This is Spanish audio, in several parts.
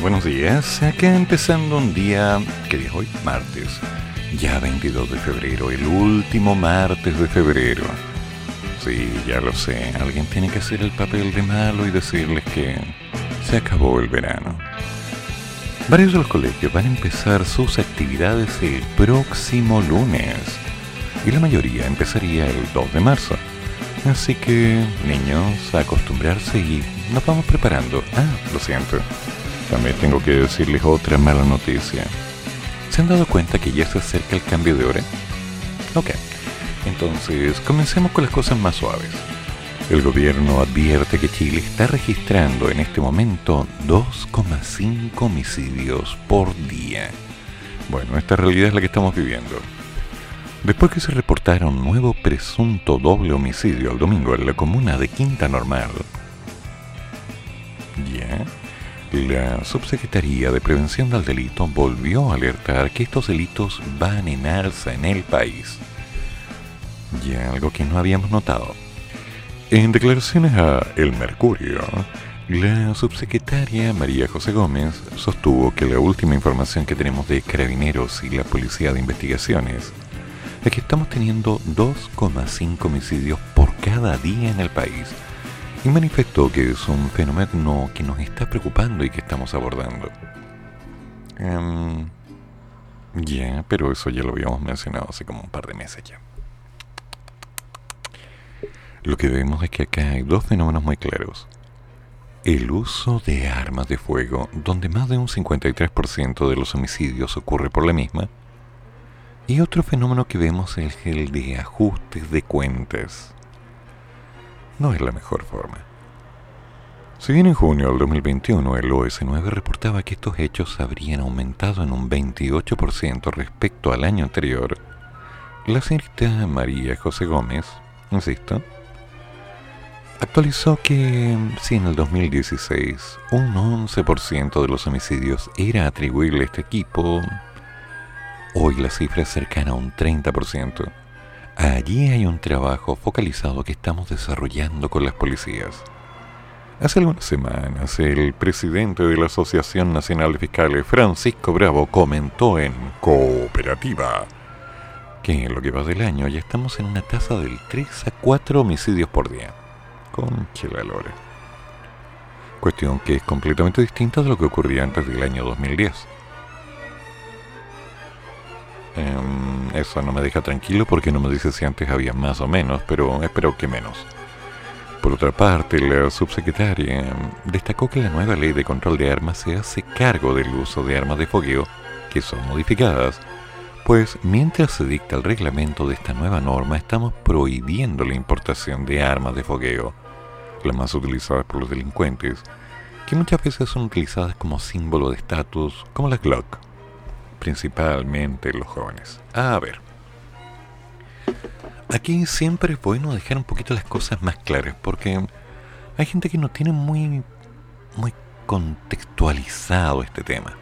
Buenos días. Acá empezando un día, ¿qué día es hoy? Martes. Ya 22 de febrero, el último martes de febrero. Sí, ya lo sé. Alguien tiene que hacer el papel de malo y decirles que se acabó el verano. Varios de los colegios van a empezar sus actividades el próximo lunes y la mayoría empezaría el 2 de marzo. Así que, niños, acostumbrarse y nos vamos preparando. Ah, lo siento. También tengo que decirles otra mala noticia. ¿Se han dado cuenta que ya se acerca el cambio de hora? Ok. Entonces, comencemos con las cosas más suaves. El gobierno advierte que Chile está registrando en este momento 2,5 homicidios por día. Bueno, esta realidad es la que estamos viviendo. Después que se reportara un nuevo presunto doble homicidio el domingo en la comuna de Quinta Normal, ya, la Subsecretaría de Prevención del Delito volvió a alertar que estos delitos van en alza en el país. Ya algo que no habíamos notado. En declaraciones a El Mercurio, la subsecretaria María José Gómez sostuvo que la última información que tenemos de carabineros y la Policía de Investigaciones es que estamos teniendo 2,5 homicidios por cada día en el país y manifestó que es un fenómeno que nos está preocupando y que estamos abordando. Em, ya, pero eso ya lo habíamos mencionado hace como un par de meses ya. Lo que vemos es que acá hay dos fenómenos muy claros. El uso de armas de fuego, donde más de un 53% de los homicidios ocurre por la misma, y otro fenómeno que vemos es el de ajustes de cuentas. No es la mejor forma. Si bien en junio del 2021 el OS9 reportaba que estos hechos habrían aumentado en un 28% respecto al año anterior, la señorita María José Gómez, insisto, actualizó que si en el 2016 un 11% de los homicidios era atribuible a este equipo, Hoy la cifra es cercana a un 30%. Allí hay un trabajo focalizado que estamos desarrollando con las policías. Hace algunas semanas, el presidente de la Asociación Nacional de Fiscales, Francisco Bravo, comentó en Cooperativa que en lo que va del año ya estamos en una tasa del 3 a 4 homicidios por día. Conche la lore. Cuestión que es completamente distinta de lo que ocurría antes del año 2010. Em, eso no me deja tranquilo porque no me dice si antes había más o menos, pero espero que menos. Por otra parte, la subsecretaria destacó que la nueva ley de control de armas se hace cargo del uso de armas de fogueo que son modificadas, pues mientras se dicta el reglamento de esta nueva norma estamos prohibiendo la importación de armas de fogueo, las más utilizadas por los delincuentes, que muchas veces son utilizadas como símbolo de estatus, como la Glock principalmente los jóvenes. A ver. Aquí siempre es bueno dejar un poquito las cosas más claras porque hay gente que no tiene muy muy contextualizado este tema.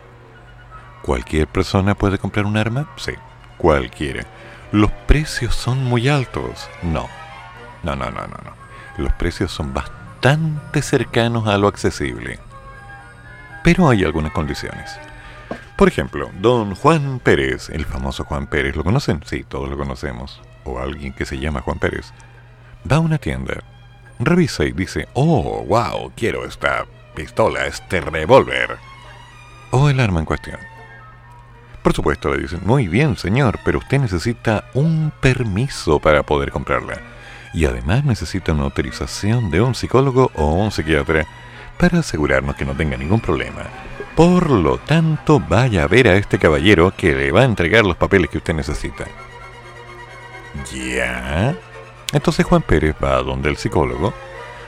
¿Cualquier persona puede comprar un arma? Sí, cualquiera. ¿Los precios son muy altos? No. No, no, no, no, no. Los precios son bastante cercanos a lo accesible. Pero hay algunas condiciones. Por ejemplo, don Juan Pérez, el famoso Juan Pérez, ¿lo conocen? Sí, todos lo conocemos. O alguien que se llama Juan Pérez. Va a una tienda, revisa y dice, oh, wow, quiero esta pistola, este revólver. O el arma en cuestión. Por supuesto, le dicen, muy bien, señor, pero usted necesita un permiso para poder comprarla. Y además necesita una autorización de un psicólogo o un psiquiatra para asegurarnos que no tenga ningún problema. Por lo tanto, vaya a ver a este caballero que le va a entregar los papeles que usted necesita. ¿Ya? Entonces Juan Pérez va a donde el psicólogo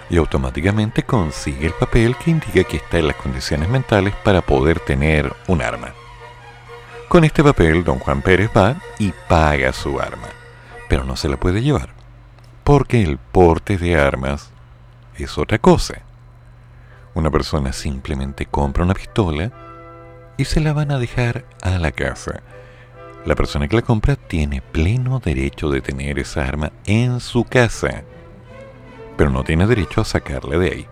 y automáticamente consigue el papel que indica que está en las condiciones mentales para poder tener un arma. Con este papel, don Juan Pérez va y paga su arma, pero no se la puede llevar, porque el porte de armas es otra cosa. Una persona simplemente compra una pistola y se la van a dejar a la casa. La persona que la compra tiene pleno derecho de tener esa arma en su casa, pero no tiene derecho a sacarla de ahí.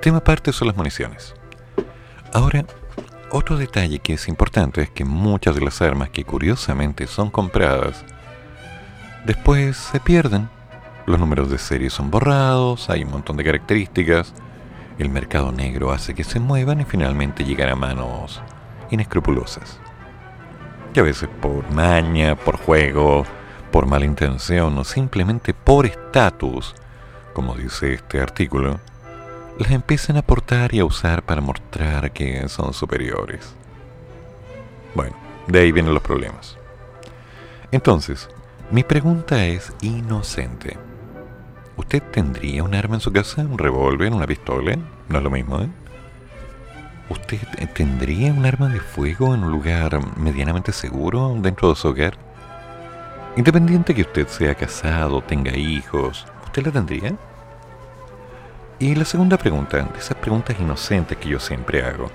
Tema aparte son las municiones. Ahora, otro detalle que es importante es que muchas de las armas que curiosamente son compradas, después se pierden. Los números de serie son borrados, hay un montón de características, el mercado negro hace que se muevan y finalmente llegan a manos inescrupulosas. Que a veces por maña, por juego, por mala intención o simplemente por estatus, como dice este artículo, las empiezan a portar y a usar para mostrar que son superiores. Bueno, de ahí vienen los problemas. Entonces, mi pregunta es inocente. ¿Usted tendría un arma en su casa? ¿Un revólver? ¿Una pistola? No es lo mismo, ¿eh? ¿Usted tendría un arma de fuego en un lugar medianamente seguro dentro de su hogar? Independiente que usted sea casado, tenga hijos, ¿usted la tendría? Y la segunda pregunta, de esas preguntas inocentes que yo siempre hago.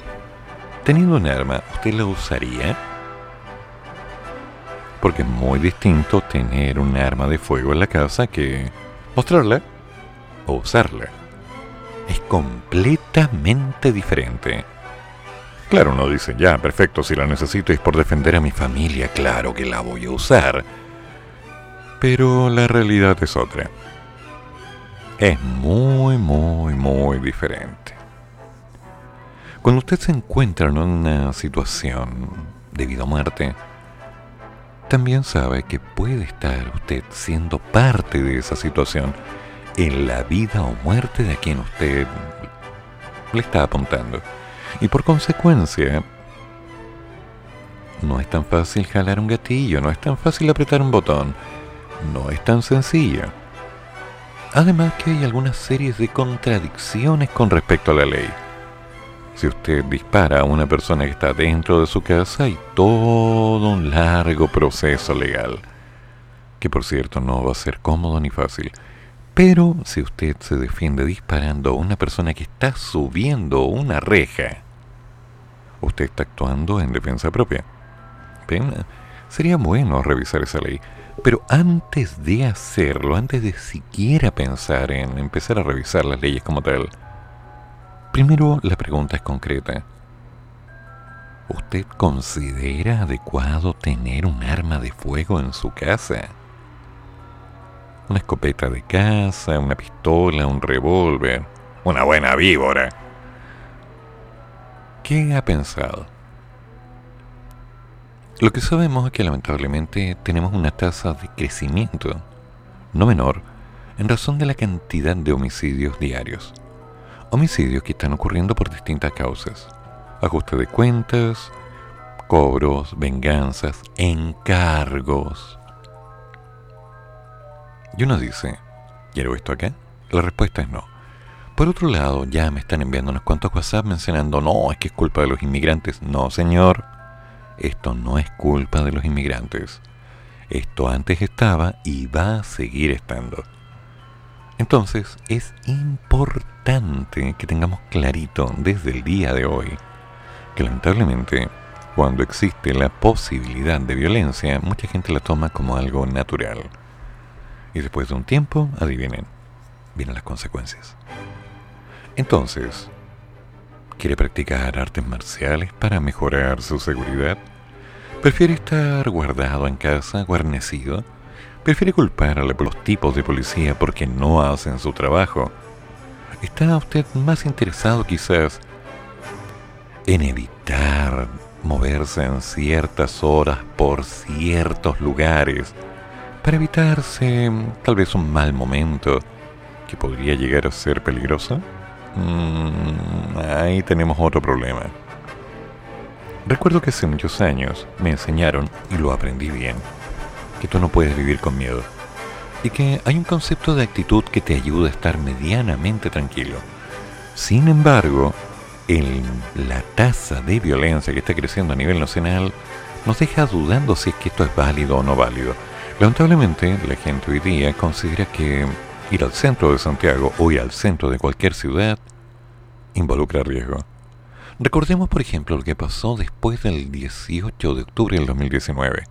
Teniendo un arma, ¿usted la usaría? Porque es muy distinto tener un arma de fuego en la casa que mostrarla o usarla. Es completamente diferente. Claro, uno dice, ya, perfecto, si la necesito es por defender a mi familia, claro que la voy a usar. Pero la realidad es otra. Es muy, muy, muy diferente. Cuando usted se encuentra en una situación de vida o muerte, también sabe que puede estar usted siendo parte de esa situación en la vida o muerte de quien usted le está apuntando. Y por consecuencia, no es tan fácil jalar un gatillo, no es tan fácil apretar un botón no es tan sencilla. Además que hay algunas series de contradicciones con respecto a la ley. Si usted dispara a una persona que está dentro de su casa, hay todo un largo proceso legal, que por cierto no va a ser cómodo ni fácil. Pero si usted se defiende disparando a una persona que está subiendo una reja, usted está actuando en defensa propia. Sería bueno revisar esa ley. Pero antes de hacerlo, antes de siquiera pensar en empezar a revisar las leyes como tal, primero la pregunta es concreta. ¿Usted considera adecuado tener un arma de fuego en su casa? Una escopeta de casa, una pistola, un revólver, una buena víbora. ¿Qué ha pensado? Lo que sabemos es que lamentablemente tenemos una tasa de crecimiento no menor en razón de la cantidad de homicidios diarios. Homicidios que están ocurriendo por distintas causas. Ajuste de cuentas, cobros, venganzas, encargos. Y uno dice, ¿quiero esto acá? La respuesta es no. Por otro lado, ya me están enviando unos cuantos WhatsApp mencionando, no, es que es culpa de los inmigrantes. No, señor esto no es culpa de los inmigrantes. Esto antes estaba y va a seguir estando. Entonces es importante que tengamos clarito desde el día de hoy que lamentablemente cuando existe la posibilidad de violencia, mucha gente la toma como algo natural. Y después de un tiempo, adivinen, vienen las consecuencias. Entonces, ¿Quiere practicar artes marciales para mejorar su seguridad? ¿Prefiere estar guardado en casa, guarnecido? ¿Prefiere culpar a los tipos de policía porque no hacen su trabajo? ¿Está usted más interesado quizás en evitar moverse en ciertas horas por ciertos lugares para evitarse tal vez un mal momento que podría llegar a ser peligroso? Mm, ahí tenemos otro problema. Recuerdo que hace muchos años me enseñaron, y lo aprendí bien, que tú no puedes vivir con miedo. Y que hay un concepto de actitud que te ayuda a estar medianamente tranquilo. Sin embargo, la tasa de violencia que está creciendo a nivel nacional nos deja dudando si es que esto es válido o no válido. Lamentablemente, la gente hoy día considera que ir al centro de Santiago o ir al centro de cualquier ciudad involucra riesgo. Recordemos, por ejemplo, lo que pasó después del 18 de octubre del 2019.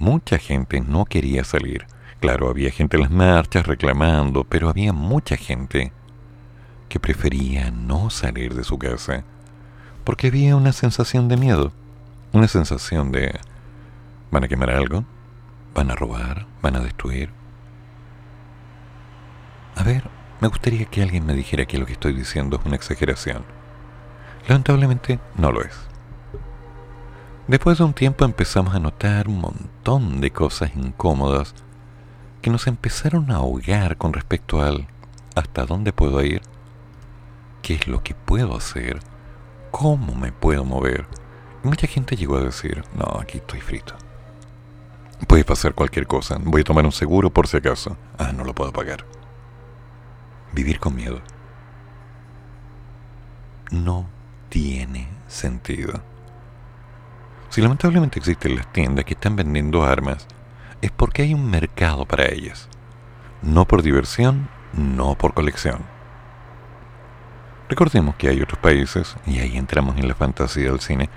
Mucha gente no quería salir. Claro, había gente en las marchas reclamando, pero había mucha gente que prefería no salir de su casa porque había una sensación de miedo, una sensación de van a quemar algo, van a robar, van a destruir. A ver, me gustaría que alguien me dijera que lo que estoy diciendo es una exageración. Lamentablemente no lo es. Después de un tiempo empezamos a notar un montón de cosas incómodas que nos empezaron a ahogar con respecto al hasta dónde puedo ir, qué es lo que puedo hacer, cómo me puedo mover. Y mucha gente llegó a decir, no, aquí estoy frito. Puede pasar cualquier cosa, voy a tomar un seguro por si acaso. Ah, no lo puedo pagar. Vivir con miedo. No tiene sentido. Si lamentablemente existen las tiendas que están vendiendo armas, es porque hay un mercado para ellas. No por diversión, no por colección. Recordemos que hay otros países, y ahí entramos en la fantasía del cine,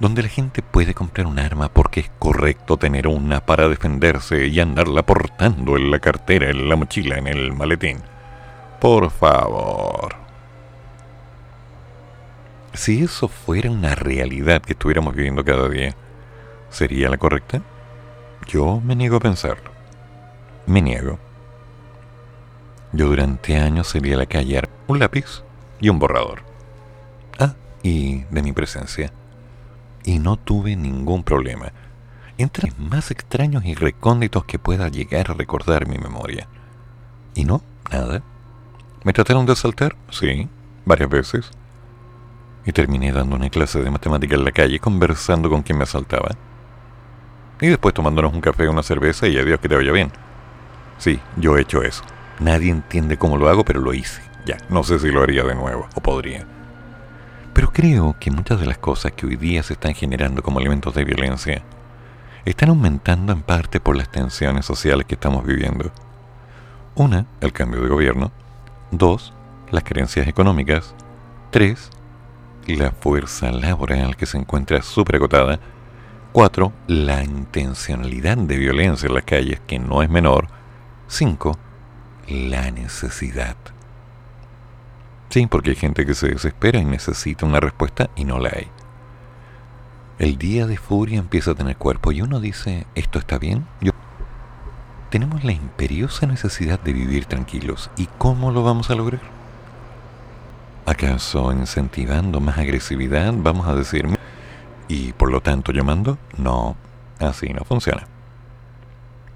donde la gente puede comprar un arma porque es correcto tener una para defenderse y andarla portando en la cartera, en la mochila, en el maletín. Por favor. Si eso fuera una realidad que estuviéramos viviendo cada día, ¿sería la correcta? Yo me niego a pensarlo. Me niego. Yo durante años salí a la calle un lápiz y un borrador. Ah, y de mi presencia. Y no tuve ningún problema. Entre más extraños y recónditos que pueda llegar a recordar mi memoria. Y no, nada. ¿Me trataron de asaltar? Sí, varias veces y terminé dando una clase de matemática en la calle conversando con quien me asaltaba. Y después tomándonos un café una cerveza y adiós que te vaya bien. Sí, yo he hecho eso. Nadie entiende cómo lo hago, pero lo hice. Ya, no sé si lo haría de nuevo, o podría. Pero creo que muchas de las cosas que hoy día se están generando como elementos de violencia están aumentando en parte por las tensiones sociales que estamos viviendo. Una, el cambio de gobierno. Dos, las creencias económicas. Tres, la fuerza laboral que se encuentra súper agotada. 4. La intencionalidad de violencia en las calles, que no es menor. 5. La necesidad. Sí, porque hay gente que se desespera y necesita una respuesta y no la hay. El día de furia empieza a tener cuerpo y uno dice, ¿esto está bien? Yo... Tenemos la imperiosa necesidad de vivir tranquilos. ¿Y cómo lo vamos a lograr? ¿Acaso incentivando más agresividad vamos a decir y por lo tanto llamando? No, así no funciona.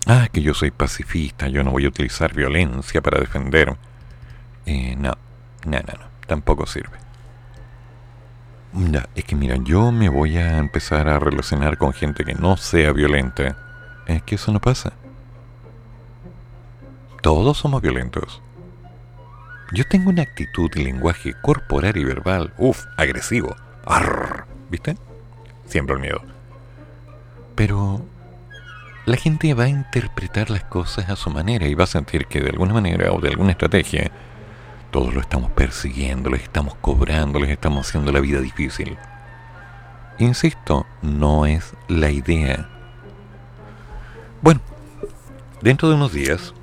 Ah, que yo soy pacifista, yo no voy a utilizar violencia para defenderme. Eh, no, no, no, no, tampoco sirve. Ya, es que mira, yo me voy a empezar a relacionar con gente que no sea violenta. Es que eso no pasa. Todos somos violentos. Yo tengo una actitud y lenguaje corporal y verbal, uff, agresivo. ¿Viste? Siempre el miedo. Pero la gente va a interpretar las cosas a su manera y va a sentir que de alguna manera o de alguna estrategia todos lo estamos persiguiendo, les estamos cobrando, les estamos haciendo la vida difícil. Insisto, no es la idea. Bueno, dentro de unos días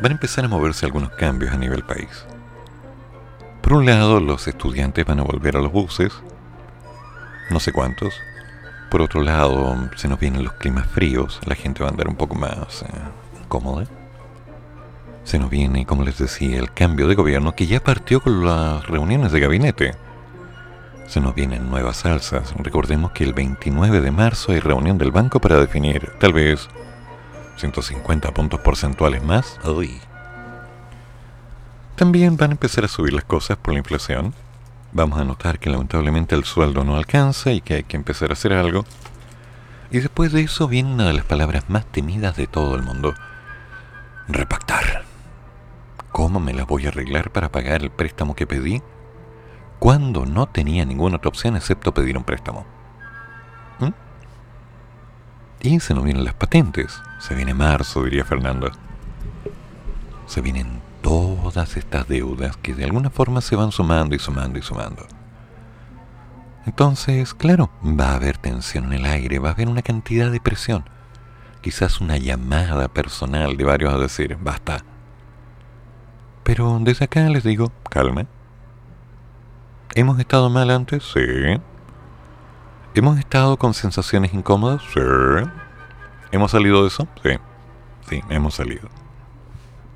van a empezar a moverse algunos cambios a nivel país. Por un lado, los estudiantes van a volver a los buses, no sé cuántos. Por otro lado, se nos vienen los climas fríos, la gente va a andar un poco más eh, cómoda. Se nos viene, como les decía, el cambio de gobierno que ya partió con las reuniones de gabinete. Se nos vienen nuevas salsas. Recordemos que el 29 de marzo hay reunión del banco para definir, tal vez, 150 puntos porcentuales más. Uy. También van a empezar a subir las cosas por la inflación. Vamos a notar que lamentablemente el sueldo no alcanza y que hay que empezar a hacer algo. Y después de eso viene una de las palabras más temidas de todo el mundo. Repactar. ¿Cómo me las voy a arreglar para pagar el préstamo que pedí? Cuando no tenía ninguna otra opción excepto pedir un préstamo. Y se nos vienen las patentes. Se viene marzo, diría Fernando. Se vienen todas estas deudas que de alguna forma se van sumando y sumando y sumando. Entonces, claro, va a haber tensión en el aire, va a haber una cantidad de presión. Quizás una llamada personal de varios a decir, basta. Pero desde acá les digo, calma. ¿Hemos estado mal antes? Sí. ¿Hemos estado con sensaciones incómodas? Sí. ¿Hemos salido de eso? Sí. Sí, hemos salido.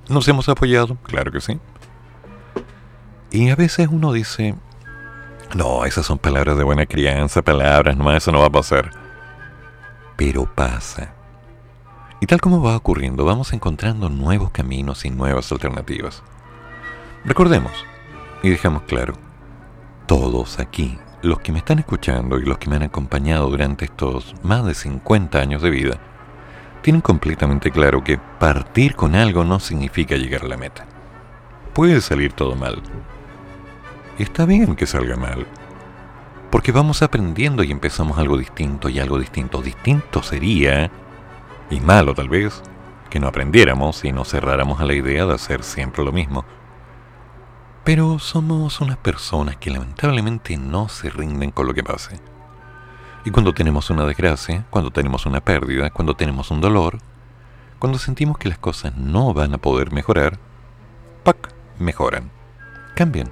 ¿Nos hemos apoyado? Claro que sí. Y a veces uno dice, no, esas son palabras de buena crianza, palabras, nomás eso no va a pasar. Pero pasa. Y tal como va ocurriendo, vamos encontrando nuevos caminos y nuevas alternativas. Recordemos, y dejamos claro, todos aquí, los que me están escuchando y los que me han acompañado durante estos más de 50 años de vida, tienen completamente claro que partir con algo no significa llegar a la meta. Puede salir todo mal. Está bien que salga mal. Porque vamos aprendiendo y empezamos algo distinto y algo distinto. Distinto sería, y malo tal vez, que no aprendiéramos y nos cerráramos a la idea de hacer siempre lo mismo. Pero somos unas personas que lamentablemente no se rinden con lo que pase. Y cuando tenemos una desgracia, cuando tenemos una pérdida, cuando tenemos un dolor, cuando sentimos que las cosas no van a poder mejorar, ¡pac! mejoran, cambian.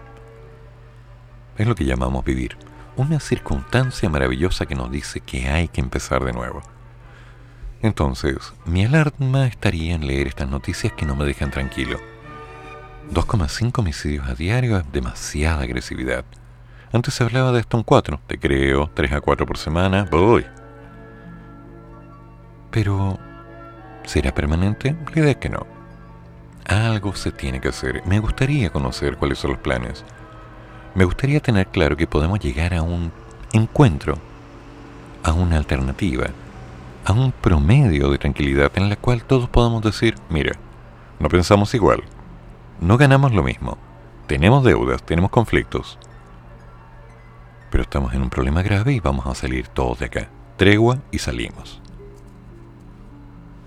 Es lo que llamamos vivir, una circunstancia maravillosa que nos dice que hay que empezar de nuevo. Entonces, mi alarma estaría en leer estas noticias que no me dejan tranquilo. 2,5 homicidios a diario es demasiada agresividad. Antes se hablaba de esto un 4, te creo, 3 a 4 por semana, voy. Pero, ¿será permanente? La idea es que no. Algo se tiene que hacer. Me gustaría conocer cuáles son los planes. Me gustaría tener claro que podemos llegar a un encuentro, a una alternativa, a un promedio de tranquilidad en la cual todos podamos decir, mira, no pensamos igual, no ganamos lo mismo, tenemos deudas, tenemos conflictos, pero estamos en un problema grave y vamos a salir todos de acá. Tregua y salimos.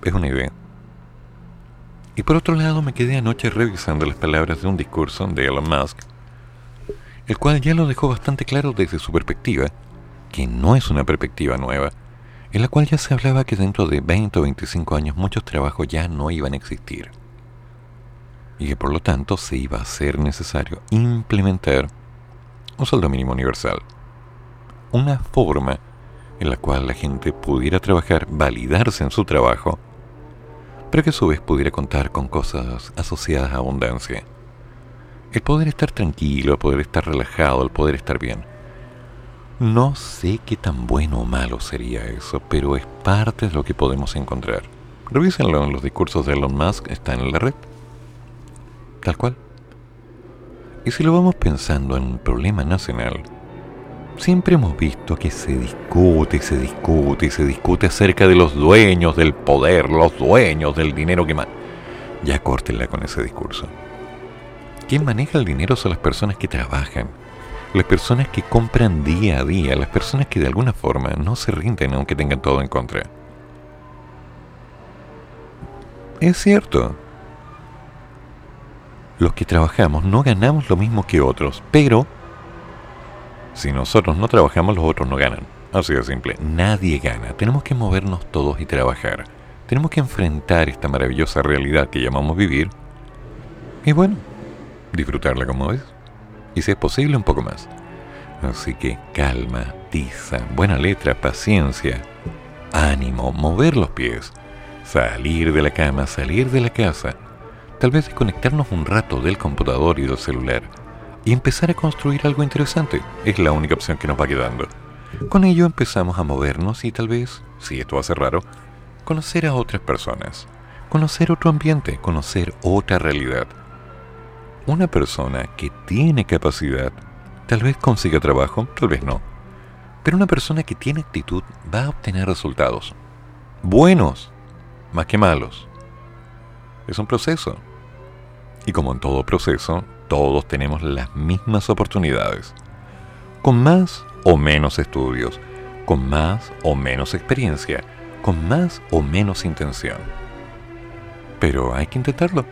Es una idea. Y por otro lado me quedé anoche revisando las palabras de un discurso de Elon Musk, el cual ya lo dejó bastante claro desde su perspectiva, que no es una perspectiva nueva, en la cual ya se hablaba que dentro de 20 o 25 años muchos trabajos ya no iban a existir, y que por lo tanto se iba a ser necesario implementar un sueldo mínimo universal una forma en la cual la gente pudiera trabajar, validarse en su trabajo, pero que a su vez pudiera contar con cosas asociadas a abundancia. El poder estar tranquilo, el poder estar relajado, el poder estar bien. No sé qué tan bueno o malo sería eso, pero es parte de lo que podemos encontrar. Revísenlo en los discursos de Elon Musk, están en la red. Tal cual. Y si lo vamos pensando en un problema nacional, siempre hemos visto que se discute se discute se discute acerca de los dueños del poder, los dueños del dinero que más. Ya córtenla con ese discurso. Quien maneja el dinero son las personas que trabajan, las personas que compran día a día, las personas que de alguna forma no se rinden aunque tengan todo en contra. Es cierto. Los que trabajamos no ganamos lo mismo que otros, pero si nosotros no trabajamos, los otros no ganan. Así de simple. Nadie gana. Tenemos que movernos todos y trabajar. Tenemos que enfrentar esta maravillosa realidad que llamamos vivir. Y bueno, disfrutarla como es. Y si es posible, un poco más. Así que calma, tiza, buena letra, paciencia, ánimo, mover los pies, salir de la cama, salir de la casa, tal vez desconectarnos un rato del computador y del celular y empezar a construir algo interesante. Es la única opción que nos va quedando. Con ello empezamos a movernos y tal vez, si esto ser raro, conocer a otras personas, conocer otro ambiente, conocer otra realidad. Una persona que tiene capacidad, tal vez consiga trabajo, tal vez no. Pero una persona que tiene actitud va a obtener resultados. Buenos, más que malos. Es un proceso. Y como en todo proceso, todos tenemos las mismas oportunidades. Con más o menos estudios, con más o menos experiencia, con más o menos intención. Pero hay que intentarlo.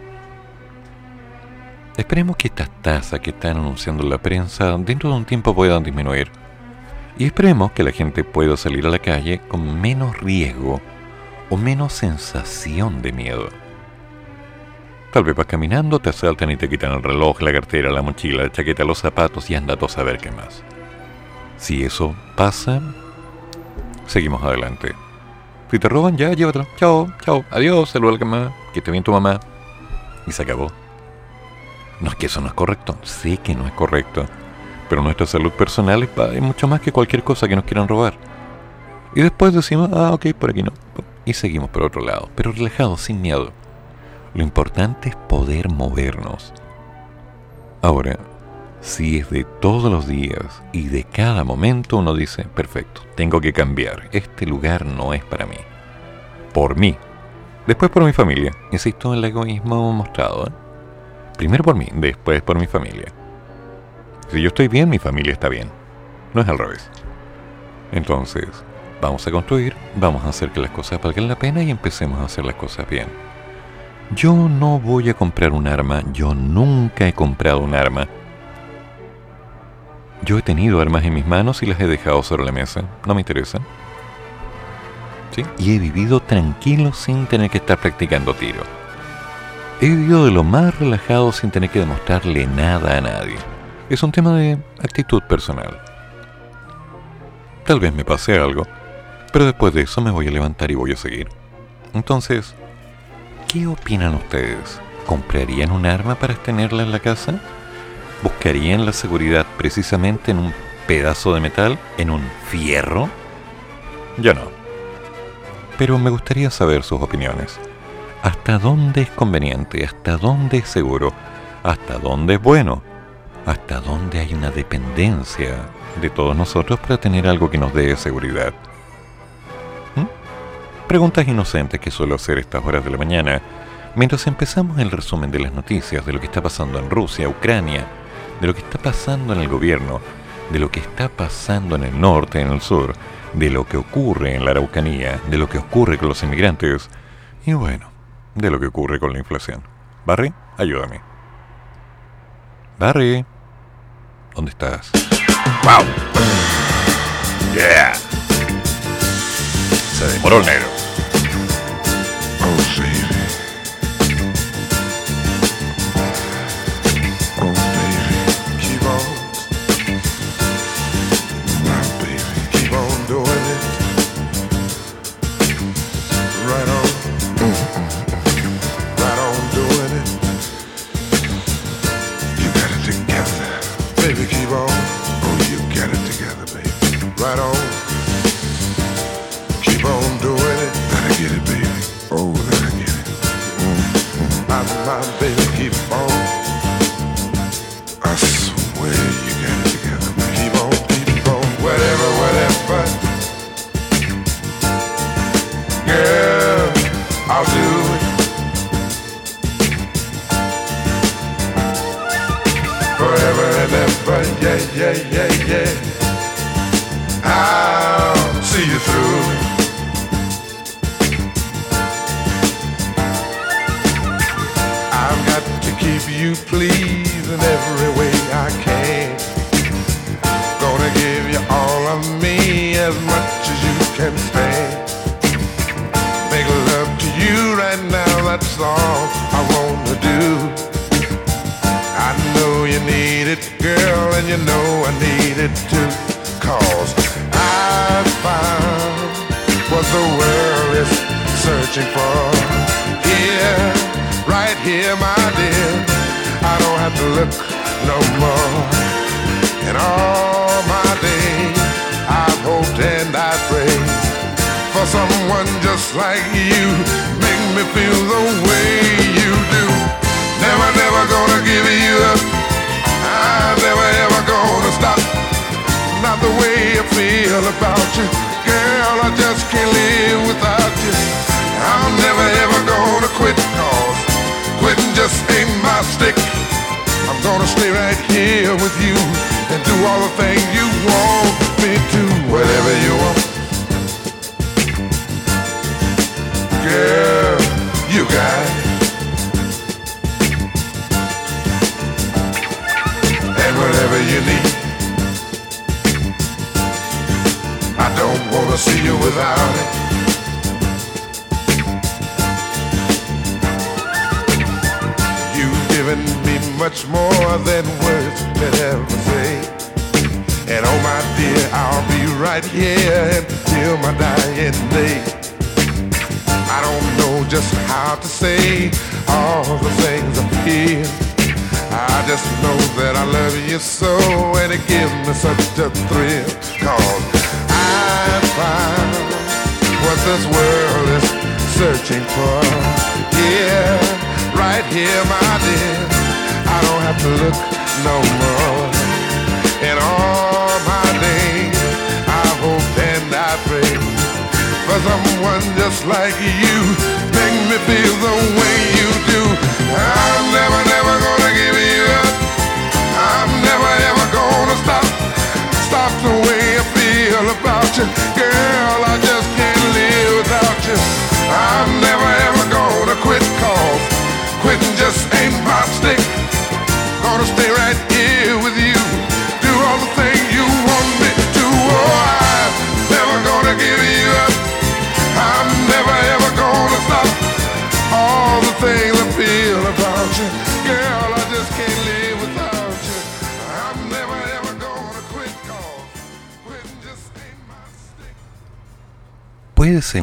Esperemos que estas tasas que están anunciando la prensa dentro de un tiempo puedan disminuir. Y esperemos que la gente pueda salir a la calle con menos riesgo o menos sensación de miedo. Tal vez vas caminando, te asaltan y te quitan el reloj, la cartera, la mochila, la chaqueta, los zapatos y anda a saber qué más. Si eso pasa, seguimos adelante. Si te roban, ya, llévatelo. Chao, chao, adiós, saluda a la que te bien tu mamá. Y se acabó. No es que eso no es correcto, sé que no es correcto, pero nuestra salud personal es, mucho más que cualquier cosa que nos quieran robar. Y después decimos, ah, ok, por aquí no. Y seguimos por otro lado, pero relajados, sin miedo. Lo importante es poder movernos. Ahora, si es de todos los días y de cada momento uno dice, perfecto, tengo que cambiar, este lugar no es para mí. Por mí. Después por mi familia. Insisto en el egoísmo mostrado. ¿eh? Primero por mí, después por mi familia. Si yo estoy bien, mi familia está bien. No es al revés. Entonces, vamos a construir, vamos a hacer que las cosas valgan la pena y empecemos a hacer las cosas bien. Yo no voy a comprar un arma, yo nunca he comprado un arma. Yo he tenido armas en mis manos y las he dejado sobre la mesa, no me interesa. ¿Sí? Y he vivido tranquilo sin tener que estar practicando tiro. He vivido de lo más relajado sin tener que demostrarle nada a nadie. Es un tema de actitud personal. Tal vez me pase algo, pero después de eso me voy a levantar y voy a seguir. Entonces, ¿qué opinan ustedes? ¿Comprarían un arma para tenerla en la casa? ¿Buscarían la seguridad precisamente en un pedazo de metal, en un fierro? Yo no. Pero me gustaría saber sus opiniones hasta dónde es conveniente, hasta dónde es seguro, hasta dónde es bueno, hasta dónde hay una dependencia de todos nosotros para tener algo que nos dé seguridad. Preguntas inocentes que suelo hacer estas horas de la mañana, mientras empezamos el resumen de las noticias de lo que está pasando en Rusia, Ucrania, de lo que está pasando en el gobierno, de lo que está pasando en el norte, en el sur, de lo que ocurre en la Araucanía, de lo que ocurre con los inmigrantes, y bueno, de lo que ocurre con la inflación. Barry, ayúdame. Barry, ¿dónde estás? ¡Wow! ¡Yeah! Se demoró. Oh,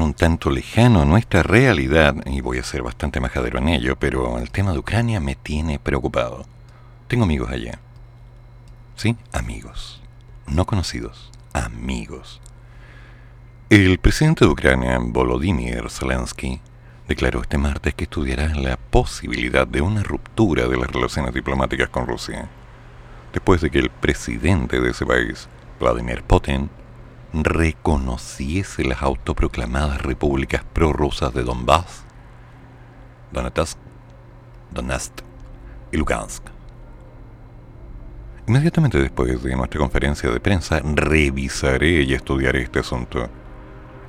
Un tanto lejano a nuestra realidad, y voy a ser bastante majadero en ello, pero el tema de Ucrania me tiene preocupado. Tengo amigos allá. Sí, amigos. No conocidos, amigos. El presidente de Ucrania, Volodymyr Zelensky, declaró este martes que estudiará la posibilidad de una ruptura de las relaciones diplomáticas con Rusia, después de que el presidente de ese país, Vladimir Putin, reconociese las autoproclamadas repúblicas prorrusas de Donbass, Donetsk, Donetsk y Lugansk. Inmediatamente después de nuestra conferencia de prensa, revisaré y estudiaré este asunto.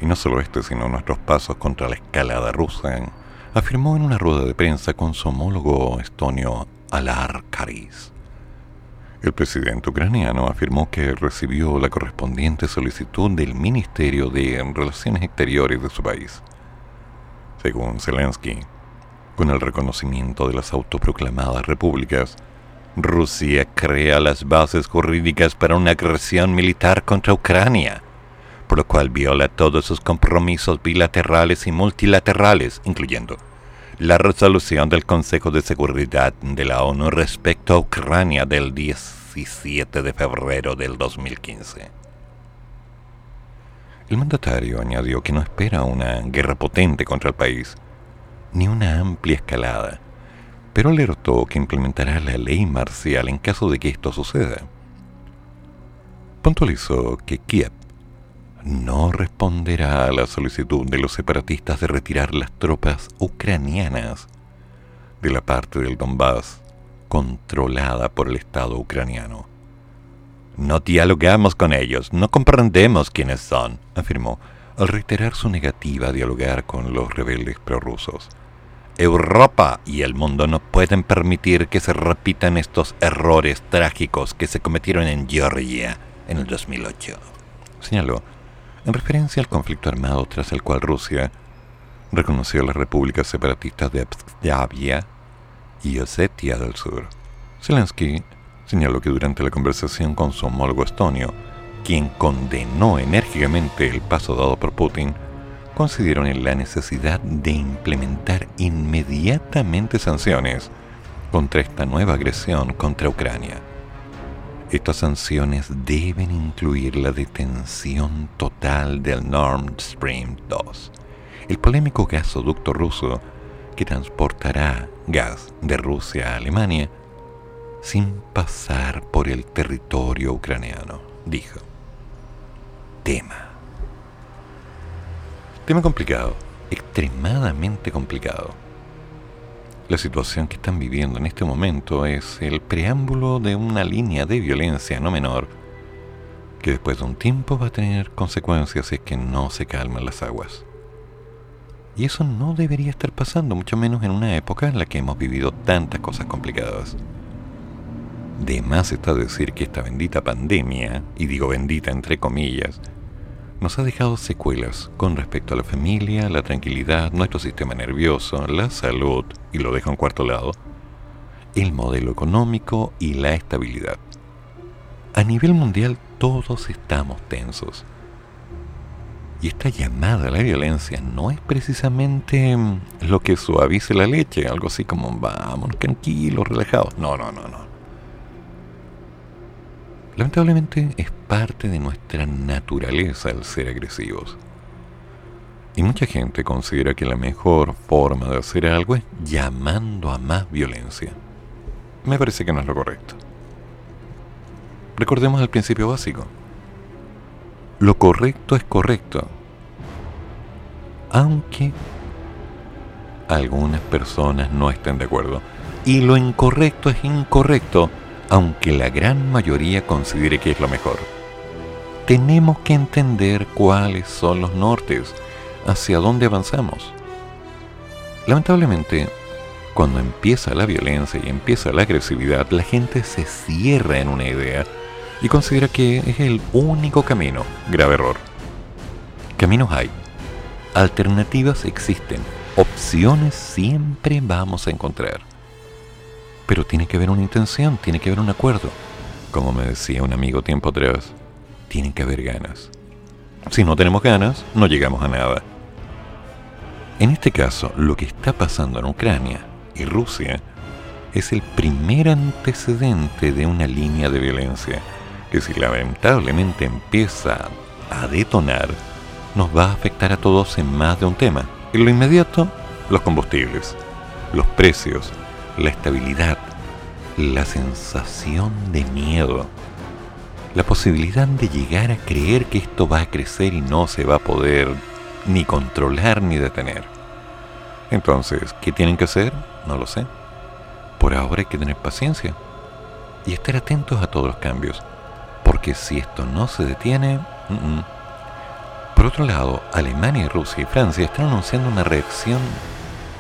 Y no solo este, sino nuestros pasos contra la escalada rusa, afirmó en una rueda de prensa con su homólogo estonio Alar Karis. El presidente ucraniano afirmó que recibió la correspondiente solicitud del Ministerio de Relaciones Exteriores de su país. Según Zelensky, con el reconocimiento de las autoproclamadas repúblicas, Rusia crea las bases jurídicas para una agresión militar contra Ucrania, por lo cual viola todos sus compromisos bilaterales y multilaterales, incluyendo la resolución del Consejo de Seguridad de la ONU respecto a Ucrania del 17 de febrero del 2015. El mandatario añadió que no espera una guerra potente contra el país, ni una amplia escalada, pero alertó que implementará la ley marcial en caso de que esto suceda. Puntualizó que Kiev no responderá a la solicitud de los separatistas de retirar las tropas ucranianas de la parte del Donbass controlada por el Estado ucraniano. No dialogamos con ellos, no comprendemos quiénes son, afirmó, al reiterar su negativa a dialogar con los rebeldes prorrusos. Europa y el mundo no pueden permitir que se repitan estos errores trágicos que se cometieron en Georgia en el 2008, señaló, en referencia al conflicto armado tras el cual Rusia reconoció las repúblicas separatistas de Abkhazia y Osetia del Sur. Zelensky señaló que durante la conversación con su homólogo estonio, quien condenó enérgicamente el paso dado por Putin, consideraron en la necesidad de implementar inmediatamente sanciones contra esta nueva agresión contra Ucrania. Estas sanciones deben incluir la detención total del Nord Stream 2, el polémico gasoducto ruso que transportará gas de Rusia a Alemania sin pasar por el territorio ucraniano, dijo. Tema. Tema complicado, extremadamente complicado. La situación que están viviendo en este momento es el preámbulo de una línea de violencia no menor que después de un tiempo va a tener consecuencias si es que no se calman las aguas. Y eso no debería estar pasando, mucho menos en una época en la que hemos vivido tantas cosas complicadas. De más está decir que esta bendita pandemia, y digo bendita entre comillas, nos ha dejado secuelas con respecto a la familia, la tranquilidad, nuestro sistema nervioso, la salud, y lo dejo en cuarto lado, el modelo económico y la estabilidad. A nivel mundial todos estamos tensos. Y esta llamada a la violencia no es precisamente mm, lo que suavice la leche, algo así como vamos, tranquilos, relajados. No, no, no, no. Lamentablemente es parte de nuestra naturaleza el ser agresivos. Y mucha gente considera que la mejor forma de hacer algo es llamando a más violencia. Me parece que no es lo correcto. Recordemos el principio básico. Lo correcto es correcto. Aunque algunas personas no estén de acuerdo. Y lo incorrecto es incorrecto aunque la gran mayoría considere que es lo mejor. Tenemos que entender cuáles son los nortes, hacia dónde avanzamos. Lamentablemente, cuando empieza la violencia y empieza la agresividad, la gente se cierra en una idea y considera que es el único camino. Grave error. Caminos hay. Alternativas existen. Opciones siempre vamos a encontrar. Pero tiene que haber una intención, tiene que haber un acuerdo. Como me decía un amigo tiempo atrás, tiene que haber ganas. Si no tenemos ganas, no llegamos a nada. En este caso, lo que está pasando en Ucrania y Rusia es el primer antecedente de una línea de violencia que si lamentablemente empieza a detonar, nos va a afectar a todos en más de un tema. En lo inmediato, los combustibles, los precios, la estabilidad, la sensación de miedo, la posibilidad de llegar a creer que esto va a crecer y no se va a poder ni controlar ni detener. Entonces, ¿qué tienen que hacer? No lo sé. Por ahora hay que tener paciencia y estar atentos a todos los cambios, porque si esto no se detiene... Por otro lado, Alemania, Rusia y Francia están anunciando una reacción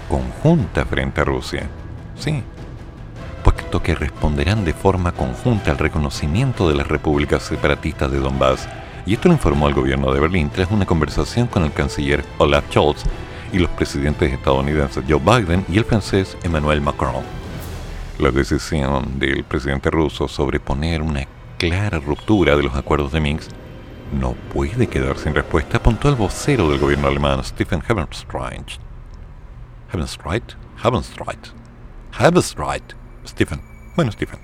conjunta frente a Rusia. Sí, puesto que responderán de forma conjunta al reconocimiento de las repúblicas separatistas de Donbass, y esto lo informó el gobierno de Berlín tras una conversación con el canciller Olaf Scholz y los presidentes estadounidenses Joe Biden y el francés Emmanuel Macron. La decisión del presidente ruso sobre poner una clara ruptura de los acuerdos de Minsk no puede quedar sin respuesta, apuntó el vocero del gobierno alemán Stephen Hebenstreit. Hebenstreit? Hebenstreit. Hebenstreit. Stephen. Bueno, Stephen.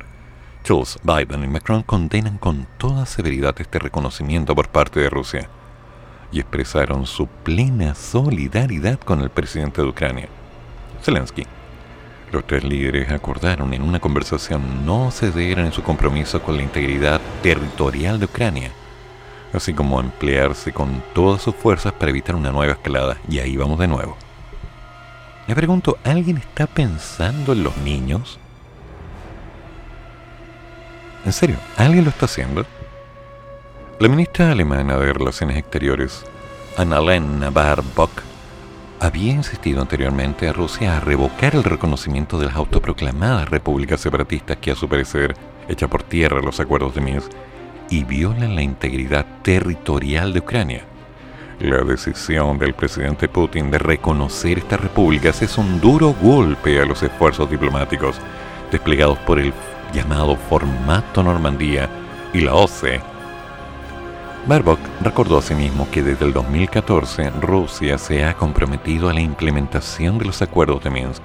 Charles Biden y Macron condenan con toda severidad este reconocimiento por parte de Rusia y expresaron su plena solidaridad con el presidente de Ucrania, Zelensky. Los tres líderes acordaron en una conversación no ceder en su compromiso con la integridad territorial de Ucrania, así como emplearse con todas sus fuerzas para evitar una nueva escalada. Y ahí vamos de nuevo. Me pregunto, ¿alguien está pensando en los niños? ¿En serio? ¿Alguien lo está haciendo? La ministra alemana de Relaciones Exteriores, Annalena Baerbock, había insistido anteriormente a Rusia a revocar el reconocimiento de las autoproclamadas repúblicas separatistas que a su parecer echa por tierra los acuerdos de Minsk y violan la integridad territorial de Ucrania. La decisión del presidente Putin de reconocer estas repúblicas es un duro golpe a los esfuerzos diplomáticos desplegados por el llamado Formato Normandía y la OCE Baerbock recordó asimismo que desde el 2014 Rusia se ha comprometido a la implementación de los acuerdos de Minsk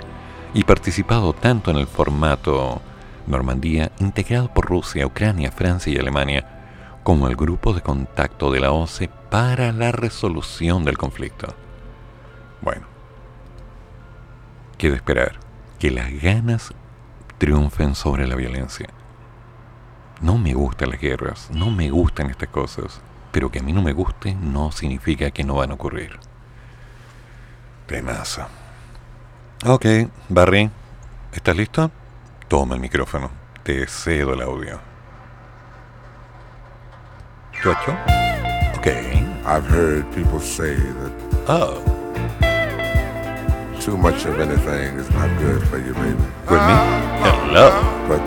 y participado tanto en el formato Normandía integrado por Rusia, Ucrania, Francia y Alemania como el grupo de contacto de la OCE para la resolución del conflicto. Bueno, queda esperar que las ganas triunfen sobre la violencia. No me gustan las guerras, no me gustan estas cosas, pero que a mí no me guste no significa que no van a ocurrir. Temazo. Ok, Barry, ¿estás listo? Toma el micrófono, te cedo el audio. Chocho? Okay. I've heard people say that Oh, too much of anything is not good for you, baby. with me? Hello. But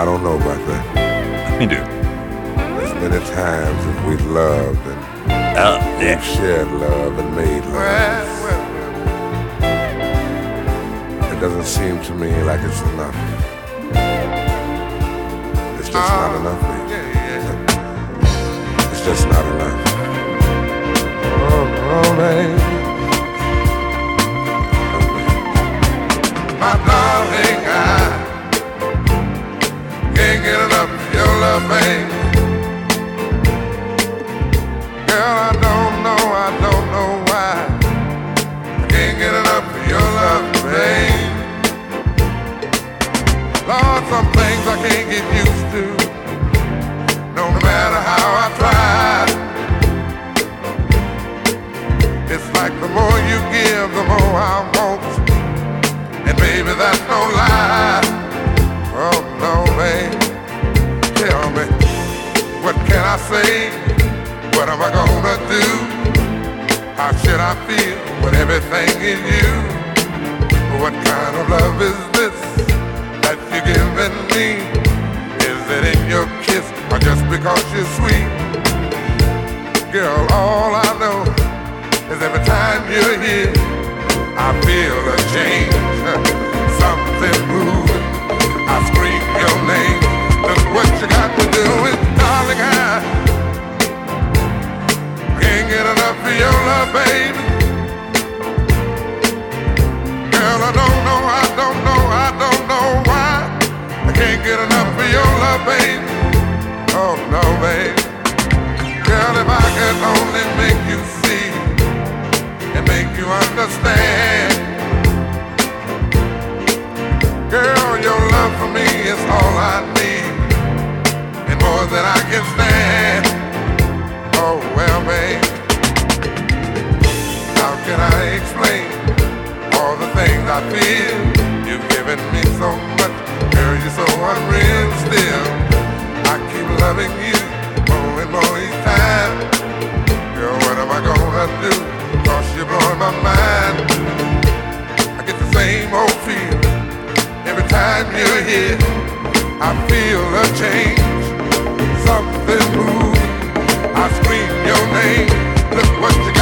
I don't know about that. Me do. As many times as we've loved and Oh, yeah. shared love and made love, it doesn't seem to me like it's enough. It's just not enough, baby. It's just not enough. Oh, oh, baby. My darling, I can't get enough of your love, baby. Girl, I don't know, I don't know why. I can't get enough of your love, babe. Lord, some things I can't get used matter how I. It's like the more you give, the more I want. And baby, that's no lie. Oh no, babe. Tell me, what can I say? What am I gonna do? How should I feel when everything is you? What kind of love is this that you're giving me? Is it in your kiss just because you're sweet? Girl, all I know is every time you're here, I feel a change. Could only make you see and make you understand. Girl, your love for me is all I need and more than I can stand. Oh well, babe. How can I explain all the things I feel? You've given me so much, girl. You're so unreal still. I keep loving you more and more each time. Am I gonna do? Cause you're blowing my mind. I get the same old feeling every time you're here. I feel a change, something moving. I scream your name. Look what you got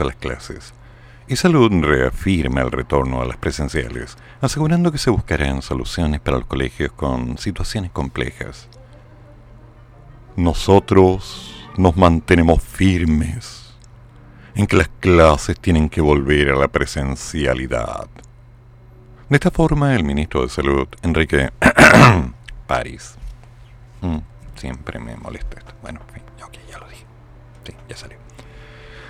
el reingreso a las clases. Y Salud reafirma el retorno a las presenciales, asegurando que se buscarán soluciones para los colegios con situaciones complejas. Nosotros nos mantenemos firmes en que las clases tienen que volver a la presencialidad. De esta forma, el ministro de Salud, Enrique París, Mm, siempre me molesta esto. Bueno, ok, ya lo dije. Sí, ya salió.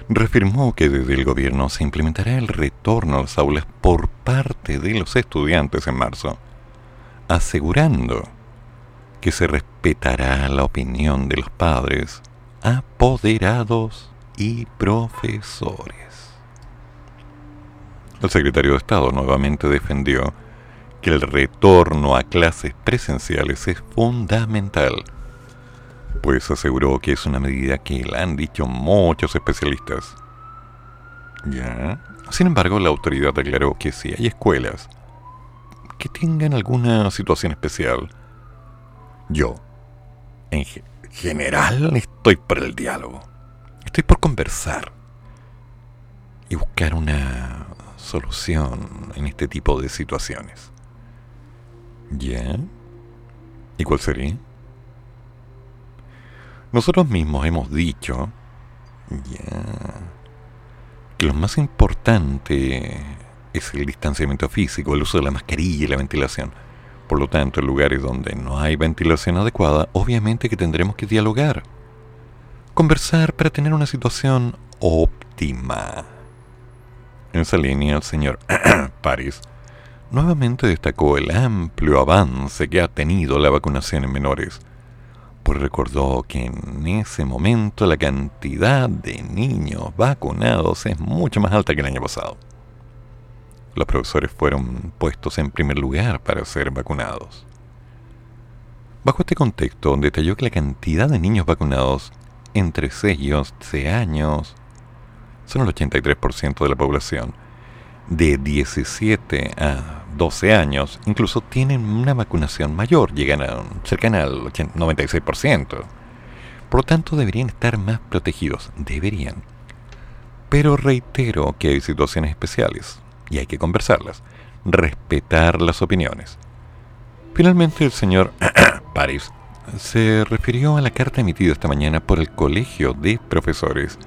Reafirmó que desde el gobierno se implementará el retorno a las aulas por parte de los estudiantes en marzo, asegurando que se respetará la opinión de los padres, apoderados y profesores. El secretario de Estado nuevamente defendió que el retorno a clases presenciales es fundamental pues aseguró que es una medida que le han dicho muchos especialistas. Ya. Sin embargo, la autoridad aclaró que si hay escuelas que tengan alguna situación especial, yo, en general, estoy por el diálogo. Estoy por conversar y buscar una solución en este tipo de situaciones. ¿Ya? ¿Y cuál sería? Nosotros mismos hemos dicho que lo más importante es el distanciamiento físico, el uso de la mascarilla y la ventilación. Por lo tanto, en lugares donde no hay ventilación adecuada, obviamente que tendremos que dialogar, conversar para tener una situación óptima. En esa línea, el señor Paris nuevamente destacó el amplio avance que ha tenido la vacunación en menores pues recordó que en ese momento la cantidad de niños vacunados es mucho más alta que el año pasado. Los profesores fueron puestos en primer lugar para ser vacunados. Bajo este contexto, detalló que la cantidad de niños vacunados entre 6 y 11 años son el 83% de la población. De 17 a 12 años, incluso tienen una vacunación mayor, llegan a cercana al 96%. Por lo tanto, deberían estar más protegidos, deberían. Pero reitero que hay situaciones especiales y hay que conversarlas, respetar las opiniones. Finalmente, el señor Paris se refirió a la carta emitida esta mañana por el Colegio de Profesores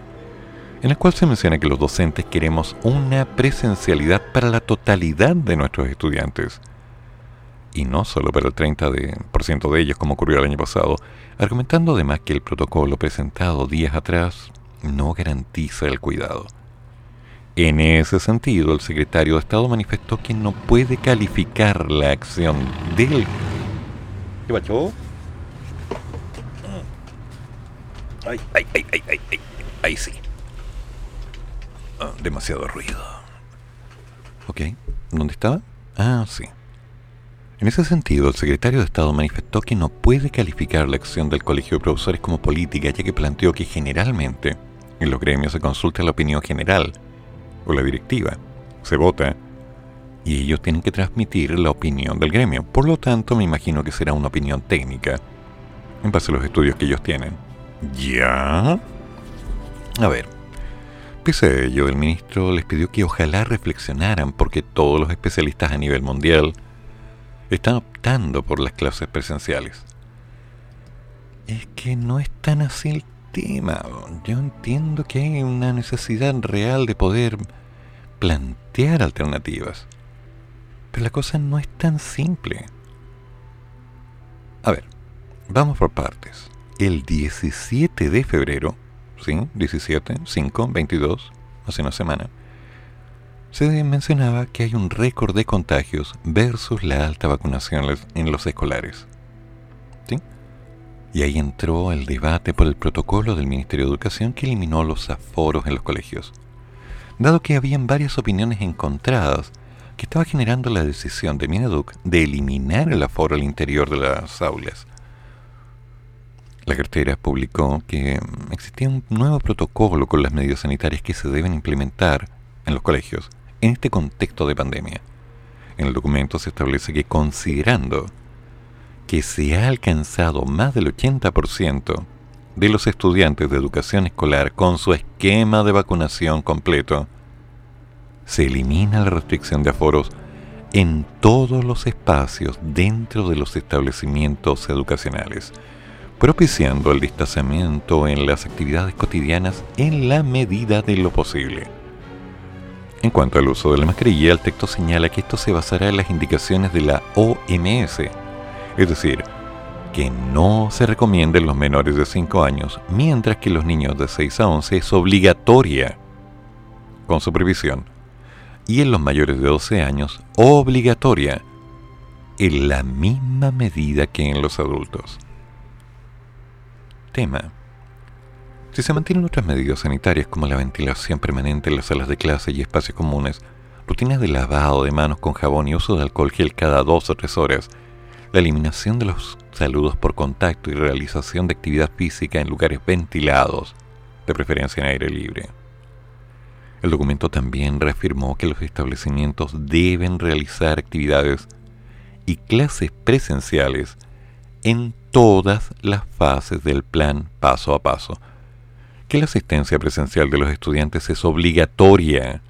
en el cual se menciona que los docentes queremos una presencialidad para la totalidad de nuestros estudiantes, y no solo para el 30% de ellos como ocurrió el año pasado, argumentando además que el protocolo presentado días atrás no garantiza el cuidado. En ese sentido, el secretario de Estado manifestó que no puede calificar la acción del... ¿Qué pasó? Ay, ay, ay, ay, ay, ay, ahí sí. Ah, demasiado ruido. Ok, ¿dónde estaba? Ah, sí. En ese sentido, el secretario de Estado manifestó que no puede calificar la acción del Colegio de Profesores como política, ya que planteó que generalmente en los gremios se consulta la opinión general o la directiva, se vota y ellos tienen que transmitir la opinión del gremio. Por lo tanto, me imagino que será una opinión técnica en base a los estudios que ellos tienen. ¿Ya? A ver, Pese a ello, el ministro les pidió que ojalá reflexionaran porque todos los especialistas a nivel mundial están optando por las clases presenciales. Es que no es tan así el tema. Yo entiendo que hay una necesidad real de poder plantear alternativas. Pero la cosa no es tan simple. A ver, vamos por partes. El 17 de febrero 17, 5, 22, hace una semana, se mencionaba que hay un récord de contagios versus la alta vacunación en los escolares. ¿Sí? Y ahí entró el debate por el protocolo del Ministerio de Educación que eliminó los aforos en los colegios. Dado que habían varias opiniones encontradas, que estaba generando la decisión de Mineduc de eliminar el aforo al interior de las aulas la cartera publicó que existía un nuevo protocolo con las medidas sanitarias que se deben implementar en los colegios en este contexto de pandemia. En el documento se establece que considerando que se ha alcanzado más del 80% de los estudiantes de educación escolar con su esquema de vacunación completo, se elimina la restricción de aforos en todos los espacios dentro de los establecimientos educacionales propiciando el distanciamiento en las actividades cotidianas en la medida de lo posible. En cuanto al uso de la mascarilla, el texto señala que esto se basará en las indicaciones de la OMS, es decir, que no se recomienda en los menores de 5 años, mientras que los niños de 6 a 11 es obligatoria, con supervisión, y en los mayores de 12 años obligatoria, en la misma medida que en los adultos tema. Si se mantienen otras medidas sanitarias como la ventilación permanente en las salas de clase y espacios comunes, rutinas de lavado de manos con jabón y uso de alcohol gel cada dos o tres horas, la eliminación de los saludos por contacto y realización de actividad física en lugares ventilados, de preferencia en aire libre. El documento también reafirmó que los establecimientos deben realizar actividades y clases presenciales en todas las fases del plan paso a paso, que la asistencia presencial de los estudiantes es obligatoria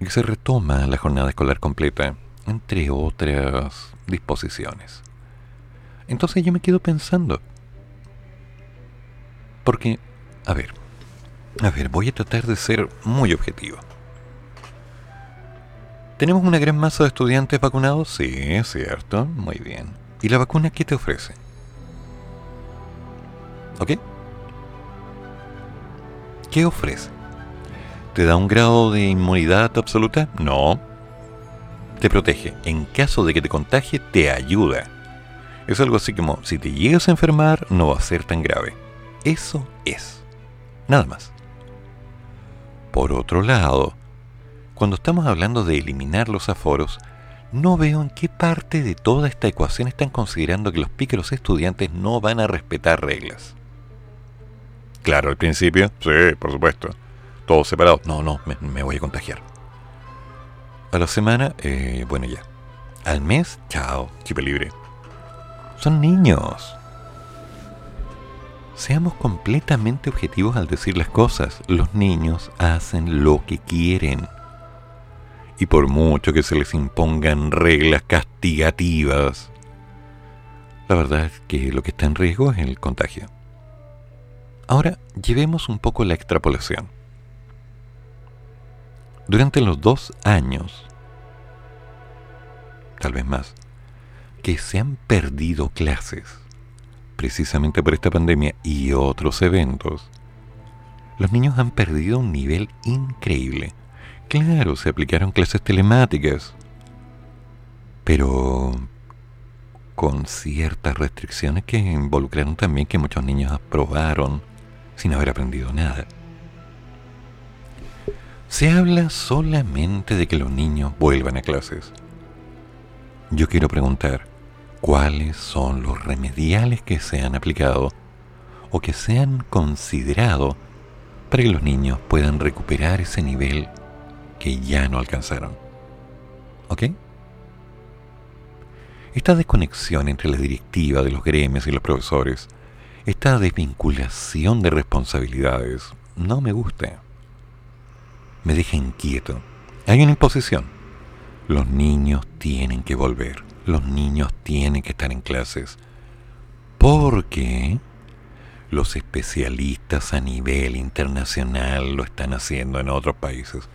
y se retoma la jornada escolar completa, entre otras disposiciones. Entonces yo me quedo pensando, porque, a ver, a ver, voy a tratar de ser muy objetivo. ¿Tenemos una gran masa de estudiantes vacunados? Sí, es cierto, muy bien. ¿Y la vacuna qué te ofrece? ¿Ok? ¿Qué ofrece? ¿Te da un grado de inmunidad absoluta? No. Te protege. En caso de que te contagie, te ayuda. Es algo así como, si te llegas a enfermar, no va a ser tan grave. Eso es. Nada más. Por otro lado, cuando estamos hablando de eliminar los aforos, no veo en qué parte de toda esta ecuación están considerando que los pícaros estudiantes no van a respetar reglas. Claro, al principio, sí, por supuesto. Todos separados. No, no, me, voy a contagiar. A la semana, eh, bueno ya. Al mes, chao, chip libre. Son niños. Seamos completamente objetivos al decir las cosas. Los niños hacen lo que quieren. Y por mucho que se les impongan reglas castigativas, la verdad es que lo que está en riesgo es el contagio. Ahora, llevemos un poco la extrapolación. Durante los dos años, tal vez más, que se han perdido clases, precisamente por esta pandemia y otros eventos, los niños han perdido un nivel increíble. Claro, se aplicaron clases telemáticas, pero con ciertas restricciones que involucraron también que muchos niños aprobaron sin haber aprendido nada. Se habla solamente de que los niños vuelvan a clases. Yo quiero preguntar, ¿cuáles son los remediales que se han aplicado o que se han considerado para que los niños puedan recuperar ese nivel que ya no alcanzaron? ¿Ok? Esta desconexión entre la directiva de los gremios y los profesores esta desvinculación de responsabilidades no me gusta. Me deja inquieto. Hay una imposición. Los niños tienen que volver. Los niños tienen que estar en clases. Porque los especialistas a nivel internacional lo están haciendo en otros países.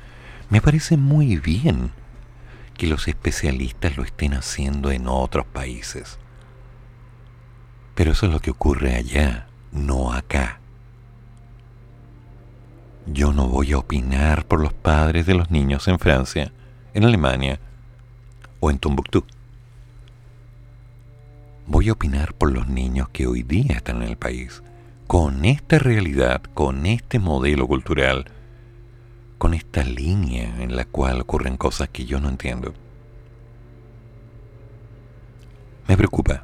Me parece muy bien que los especialistas lo estén haciendo en otros países. Pero eso es lo que ocurre allá, no acá. Yo no voy a opinar por los padres de los niños en Francia, en Alemania o en Tombuctú. Voy a opinar por los niños que hoy día están en el país, con esta realidad, con este modelo cultural, con esta línea en la cual ocurren cosas que yo no entiendo. Me preocupa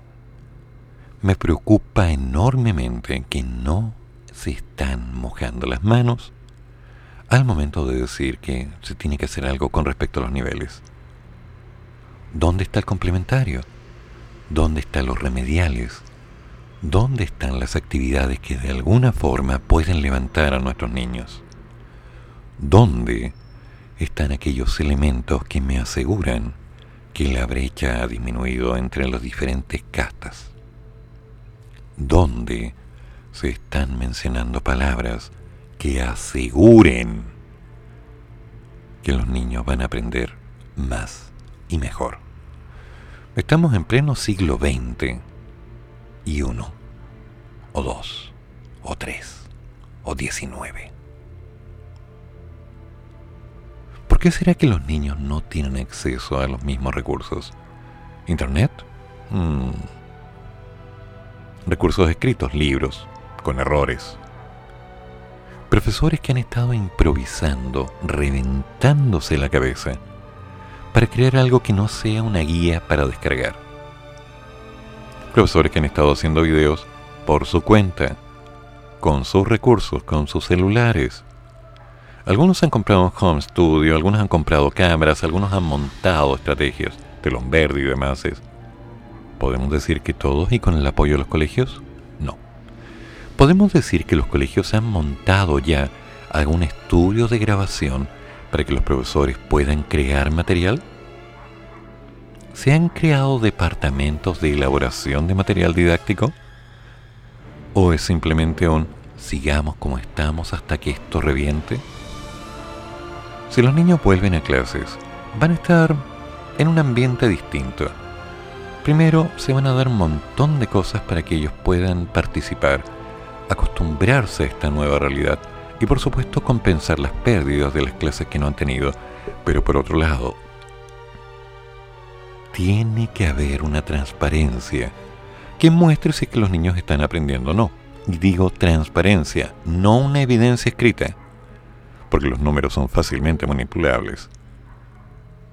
me preocupa enormemente que no se están mojando las manos al momento de decir que se tiene que hacer algo con respecto a los niveles. ¿Dónde está el complementario? ¿Dónde están los remediales? ¿Dónde están las actividades que de alguna forma pueden levantar a nuestros niños? ¿Dónde están aquellos elementos que me aseguran que la brecha ha disminuido entre las diferentes castas? Donde se están mencionando palabras que aseguren que los niños van a aprender más y mejor. Estamos en pleno siglo XX y uno, o dos, o tres, o diecinueve. ¿Por qué será que los niños no tienen acceso a los mismos recursos? ¿Internet? Hmm recursos escritos, libros, con errores. Profesores que han estado improvisando, reventándose la cabeza, para crear algo que no sea una guía para descargar. Profesores que han estado haciendo videos por su cuenta, con sus recursos, con sus celulares. Algunos han comprado home studio, algunos han comprado cámaras, algunos han montado estrategias, telón verde y demás. ¿Podemos decir que todos y con el apoyo de los colegios? No. ¿Podemos decir que los colegios han montado ya algún estudio de grabación para que los profesores puedan crear material? ¿Se han creado departamentos de elaboración de material didáctico? ¿O es simplemente un sigamos como estamos hasta que esto reviente? Si los niños vuelven a clases, van a estar en un ambiente distinto. Primero, se van a dar un montón de cosas para que ellos puedan participar, acostumbrarse a esta nueva realidad y por supuesto compensar las pérdidas de las clases que no han tenido. Pero por otro lado, tiene que haber una transparencia que muestre si es que los niños están aprendiendo o no. Y digo transparencia, no una evidencia escrita, porque los números son fácilmente manipulables.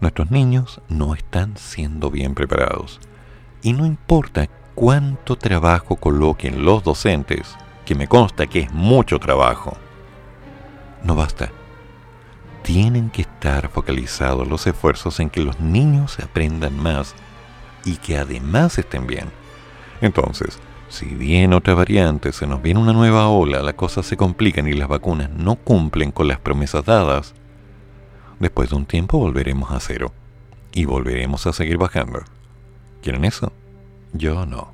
Nuestros niños no están siendo bien preparados. Y no importa cuánto trabajo coloquen los docentes, que me consta que es mucho trabajo, no basta tienen que estar focalizados los esfuerzos en que los niños aprendan más y que además estén bien. Entonces, si viene otra variante, se nos viene una nueva ola, las cosas se complican y las vacunas no cumplen con las promesas dadas, después de un tiempo volveremos a cero y volveremos a seguir bajando. ¿Quieren eso? Yo no.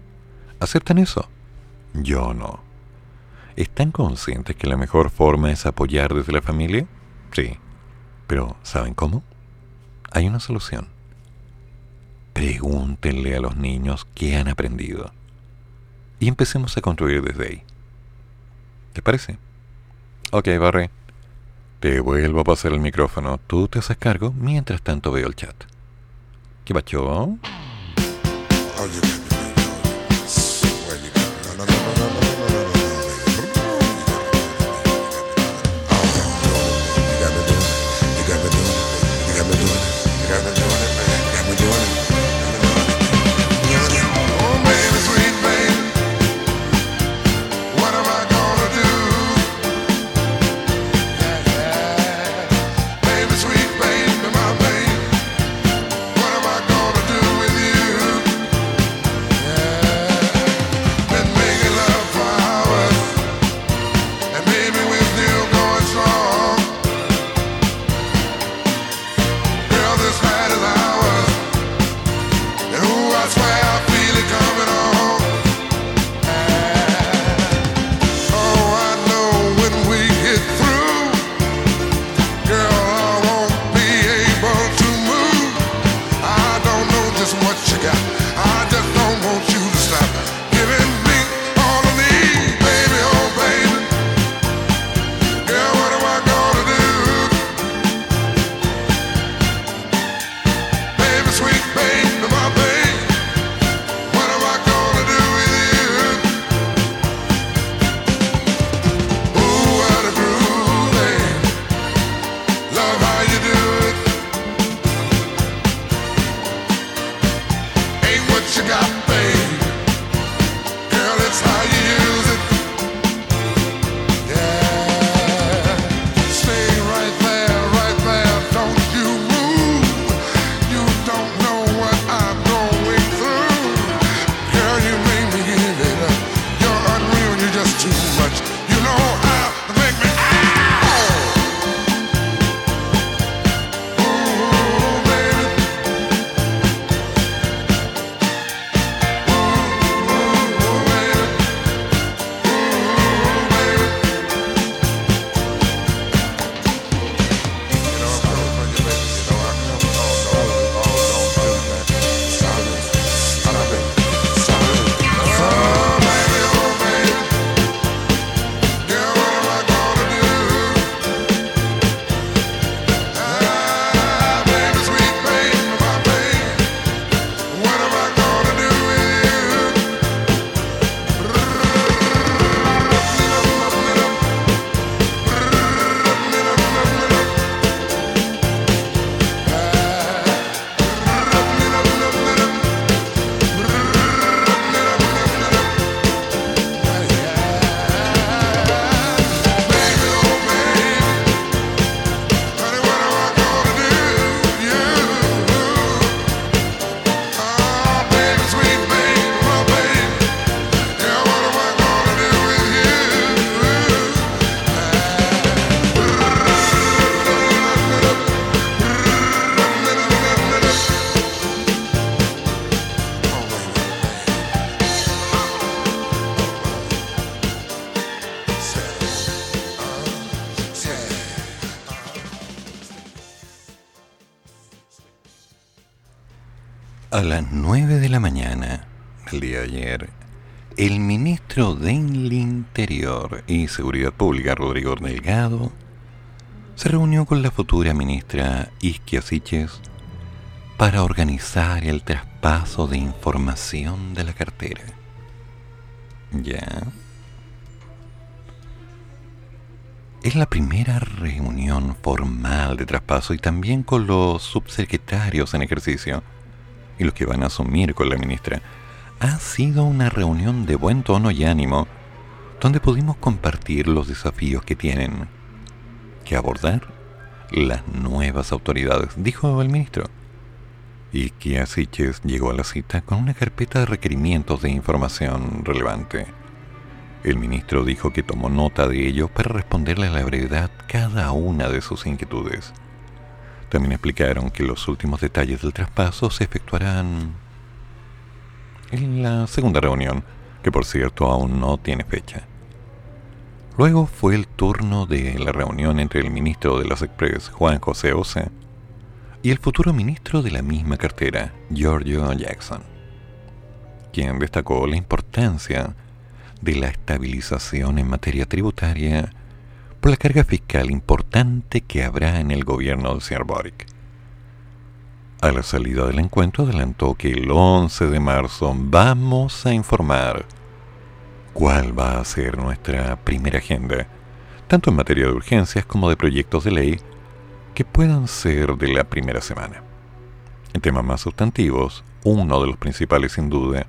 ¿Aceptan eso? Yo no. ¿Están conscientes que la mejor forma es apoyar desde la familia? Sí. Pero, ¿saben cómo? Hay una solución. Pregúntenle a los niños qué han aprendido. Y empecemos a construir desde ahí. ¿Te parece? Ok, Barry. Te vuelvo a pasar el micrófono. Tú te haces cargo. Mientras tanto veo el chat. ¿Qué pacho? A las 9 de la mañana del día de ayer, el ministro del Interior y Seguridad Pública, Rodrigo Delgado, se reunió con la futura ministra Isquia Siches para organizar el traspaso de información de la cartera. ¿Ya? Es la primera reunión formal de traspaso y también con los subsecretarios en ejercicio y los que van a asumir con la ministra, ha sido una reunión de buen tono y ánimo, donde pudimos compartir los desafíos que tienen que abordar las nuevas autoridades, dijo el ministro. Y que Asiches llegó a la cita con una carpeta de requerimientos de información relevante. El ministro dijo que tomó nota de ello para responderle a la brevedad cada una de sus inquietudes. También explicaron que los últimos detalles del traspaso se efectuarán en la segunda reunión, que por cierto aún no tiene fecha. Luego fue el turno de la reunión entre el ministro de las Express, Juan José Osa, y el futuro ministro de la misma cartera, Giorgio Jackson, quien destacó la importancia de la estabilización en materia tributaria por la carga fiscal importante que habrá en el gobierno del señor Boric. A la salida del encuentro adelantó que el 11 de marzo vamos a informar cuál va a ser nuestra primera agenda, tanto en materia de urgencias como de proyectos de ley que puedan ser de la primera semana. En temas más sustantivos, uno de los principales sin duda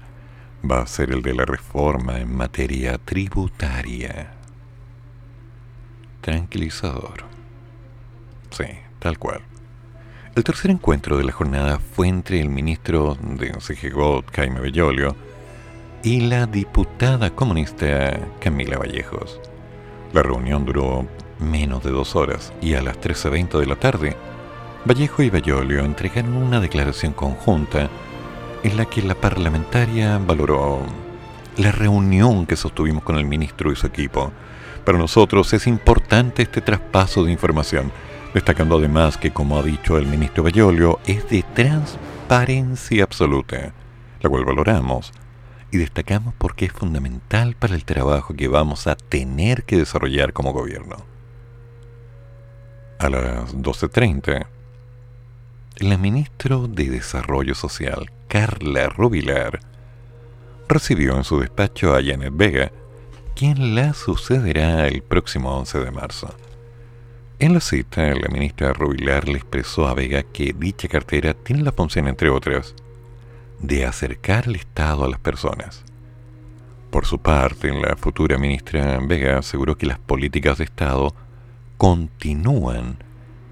va a ser el de la reforma en materia tributaria tranquilizador. Sí, tal cual. El tercer encuentro de la jornada fue entre el ministro de CGGOT, Jaime Bellolio, y la diputada comunista Camila Vallejos. La reunión duró menos de dos horas y a las 13.20 de la tarde, Vallejo y Bellolio entregaron una declaración conjunta en la que la parlamentaria valoró la reunión que sostuvimos con el ministro y su equipo para nosotros es importante este traspaso de información, destacando además que, como ha dicho el ministro Bayolio, es de transparencia absoluta, la cual valoramos y destacamos porque es fundamental para el trabajo que vamos a tener que desarrollar como gobierno. A las 12.30, la ministra de Desarrollo Social, Carla Rubilar, recibió en su despacho a Janet Vega, quien la sucederá el próximo 11 de marzo. En la cita, la ministra Rubilar le expresó a Vega que dicha cartera tiene la función, entre otras, de acercar el Estado a las personas. Por su parte, la futura ministra Vega aseguró que las políticas de Estado continúan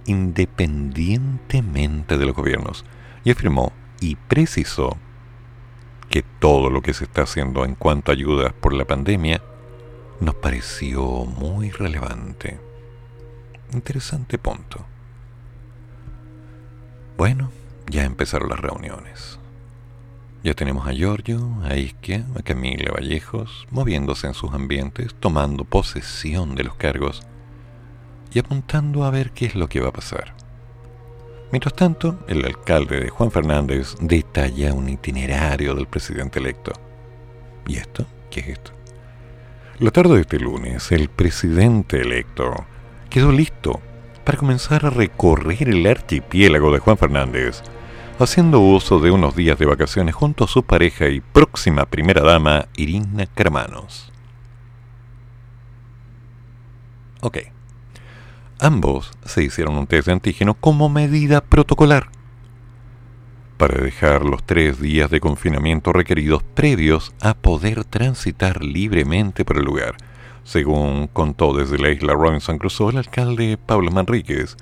independientemente de los gobiernos y afirmó y precisó que todo lo que se está haciendo en cuanto a ayudas por la pandemia nos pareció muy relevante. Interesante punto. Bueno, ya empezaron las reuniones. Ya tenemos a Giorgio, a Isquia, a Camila Vallejos, moviéndose en sus ambientes, tomando posesión de los cargos y apuntando a ver qué es lo que va a pasar. Mientras tanto, el alcalde de Juan Fernández detalla un itinerario del presidente electo. ¿Y esto? ¿Qué es esto? La tarde de este lunes, el presidente electo quedó listo para comenzar a recorrer el archipiélago de Juan Fernández, haciendo uso de unos días de vacaciones junto a su pareja y próxima primera dama, Irina Carmanos. Ok. Ambos se hicieron un test de antígeno como medida protocolar para dejar los tres días de confinamiento requeridos previos a poder transitar libremente por el lugar, según contó desde la isla Robinson Crusoe el alcalde Pablo Manríquez,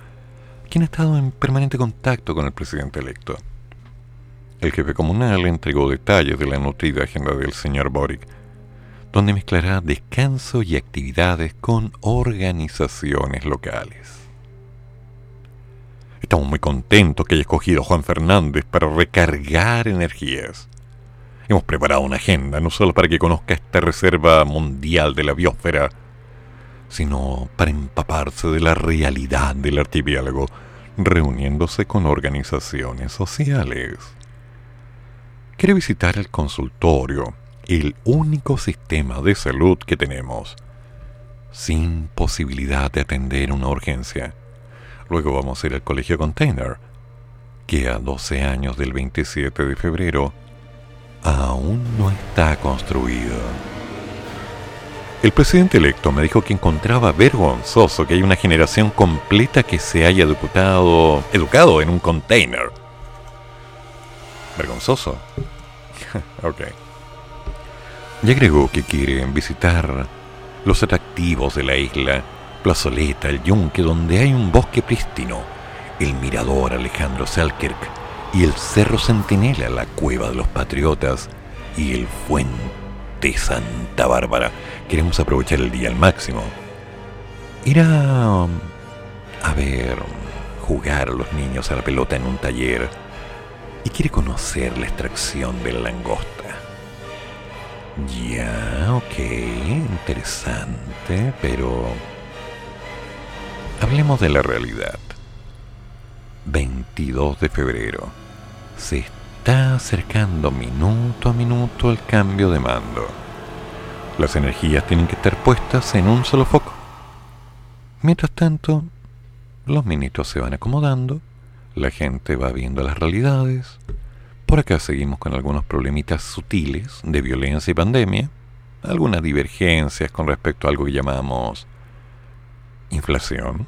quien ha estado en permanente contacto con el presidente electo. El jefe comunal entregó detalles de la nutrida agenda del señor Boric, donde mezclará descanso y actividades con organizaciones locales. Estamos muy contentos que haya escogido a Juan Fernández para recargar energías. Hemos preparado una agenda no solo para que conozca esta reserva mundial de la biosfera, sino para empaparse de la realidad del archipiélago, reuniéndose con organizaciones sociales. quiere visitar el consultorio, el único sistema de salud que tenemos, sin posibilidad de atender una urgencia. Luego vamos a ir al colegio container, que a 12 años del 27 de febrero aún no está construido. El presidente electo me dijo que encontraba vergonzoso que haya una generación completa que se haya educado, educado en un container. Vergonzoso. ok. Y agregó que quieren visitar los atractivos de la isla, Plazoleta, el Yunque, donde hay un bosque prístino, el mirador Alejandro Selkirk y el Cerro Centinela, la Cueva de los Patriotas y el Fuente Santa Bárbara. Queremos aprovechar el día al máximo. Ir a, a ver, jugar a los niños a la pelota en un taller y quiere conocer la extracción de la langosta. Ya, ok, interesante, pero hablemos de la realidad. 22 de febrero. Se está acercando minuto a minuto el cambio de mando. Las energías tienen que estar puestas en un solo foco. Mientras tanto, los ministros se van acomodando, la gente va viendo las realidades. Por acá seguimos con algunos problemitas sutiles de violencia y pandemia, algunas divergencias con respecto a algo que llamamos inflación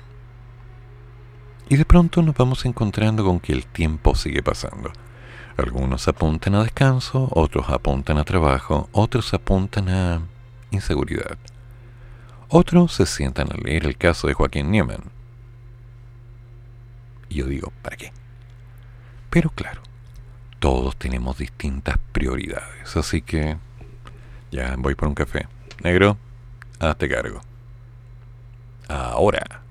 y de pronto nos vamos encontrando con que el tiempo sigue pasando. Algunos apuntan a descanso, otros apuntan a trabajo, otros apuntan a inseguridad. Otros se sientan a leer el caso de Joaquín Niemann. Y yo digo, ¿para qué? Pero claro, todos tenemos distintas prioridades, así que ya voy por un café. Negro, hazte cargo. Ahora.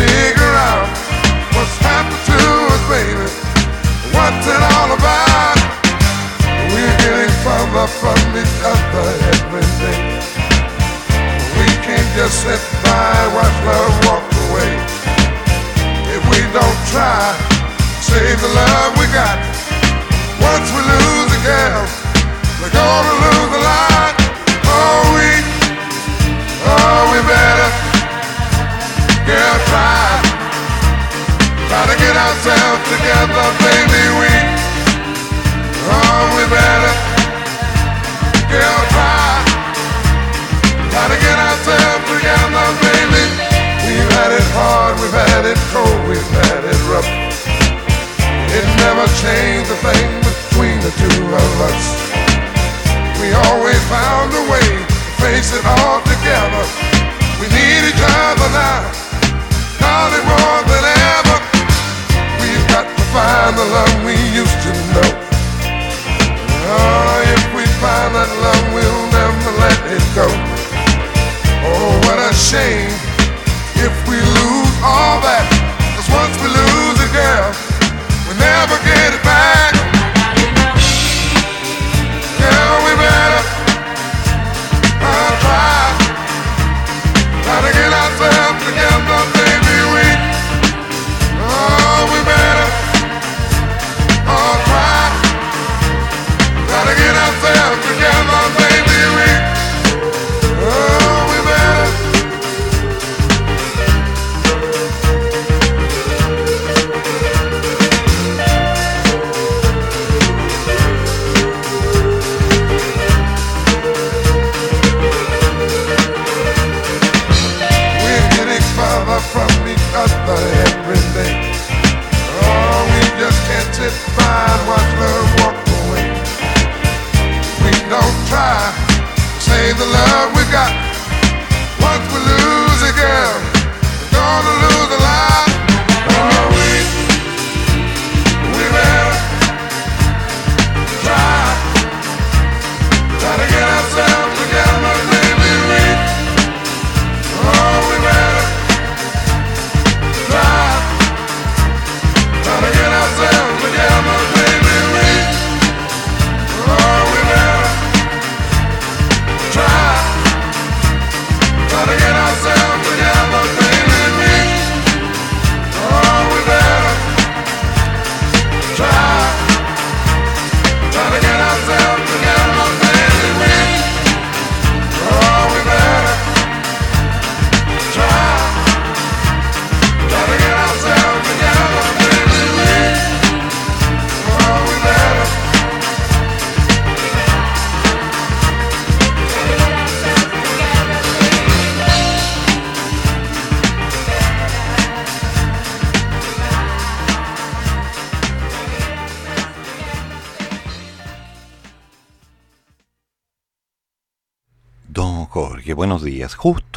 figure out what's happened to us, baby. What's it all about? We're getting further from each other every day. We can't just sit by love walk away. If we don't try, save the love we got. Once we lose a girl, we're gonna lose a lot. Oh, we, oh, we better. Girl, gotta get ourselves together, baby. We, oh, we better, get girl, try. Gotta get ourselves together, baby. We've had it hard, we've had it cold, we've had it rough. It never changed a thing between the two of us. We always found a way to face it all together. We need each other now, darling, more than ever find the love we used to know. Oh, if we find that love, we'll never let it go. Oh, what a shame if we lose all that. Cause once we lose a girl, we never get it back.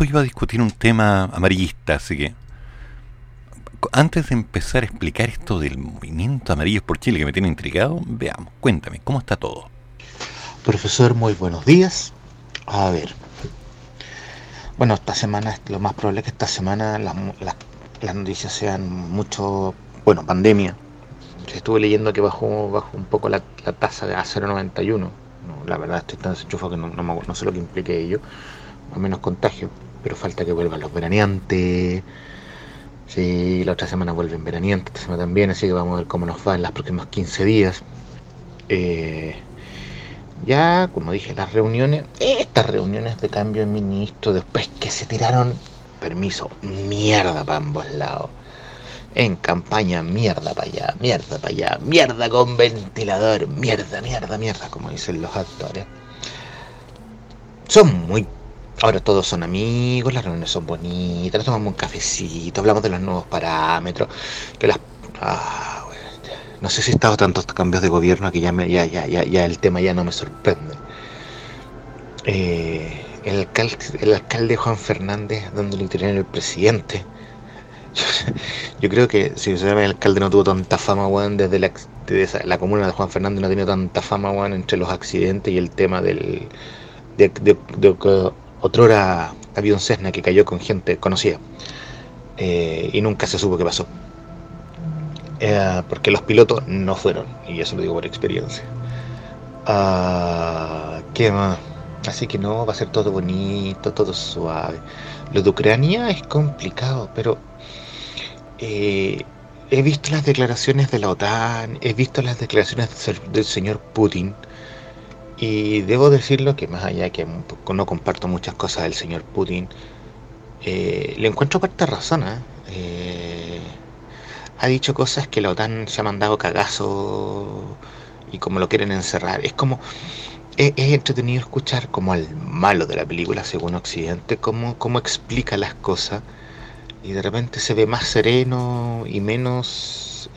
Iba a discutir un tema amarillista, así que antes de empezar a explicar esto del movimiento Amarillos por Chile que me tiene intrigado, veamos, cuéntame, ¿cómo está todo? Profesor, muy buenos días. A ver. Bueno, esta semana, lo más probable es que esta semana las, las, noticias sean mucho, bueno, pandemia. Estuve leyendo que bajó, bajó un poco la, tasa de a 0,91. No, la verdad estoy tan desenchufado que no, no, sé lo que implique ello. Al menos contagio. Pero falta que vuelvan los veraneantes Sí, la otra semana vuelven veraneantes, esta semana también, así que vamos a ver cómo nos va en los próximos 15 días. Eh, ya, como dije, las reuniones, estas reuniones de cambio de ministro, después que se tiraron, permiso, mierda para ambos lados. En campaña, mierda para allá, mierda para allá, mierda con ventilador, mierda, mierda, mierda, como dicen los actores. Son muy Ahora todos son amigos, las reuniones son bonitas, nos tomamos un cafecito, hablamos de los nuevos parámetros, que las... Ah, no sé si he estado tantos cambios de gobierno que ya, me, ya, ya, ya, el tema ya no me sorprende. Eh, el, alcalde, Juan Fernández dándole interior el presidente. Yo, creo que si el alcalde no tuvo tanta fama, weón, desde la, la comuna de Juan Fernández no ha tenido tanta fama, weón, entre los accidentes y el tema del... De, de, Otrora había un Cessna que cayó con gente conocida eh, y nunca se supo qué pasó. Eh, porque los pilotos no fueron, y eso lo digo por experiencia. Ah, ¿Qué más? Así que no, va a ser todo bonito, todo suave. Lo de Ucrania es complicado, pero eh, he visto las declaraciones de la OTAN, he visto las declaraciones del señor Putin y debo decirlo que más allá que no comparto muchas cosas del señor Putin, eh, le encuentro parte razón. ¿eh? ¿eh? ha dicho cosas que la OTAN se ha mandado cagazo y como lo quieren encerrar. Es como, es, entretenido escuchar como al malo de la película, según Occidente, cómo, cómo explica las cosas y de repente se ve más sereno y menos,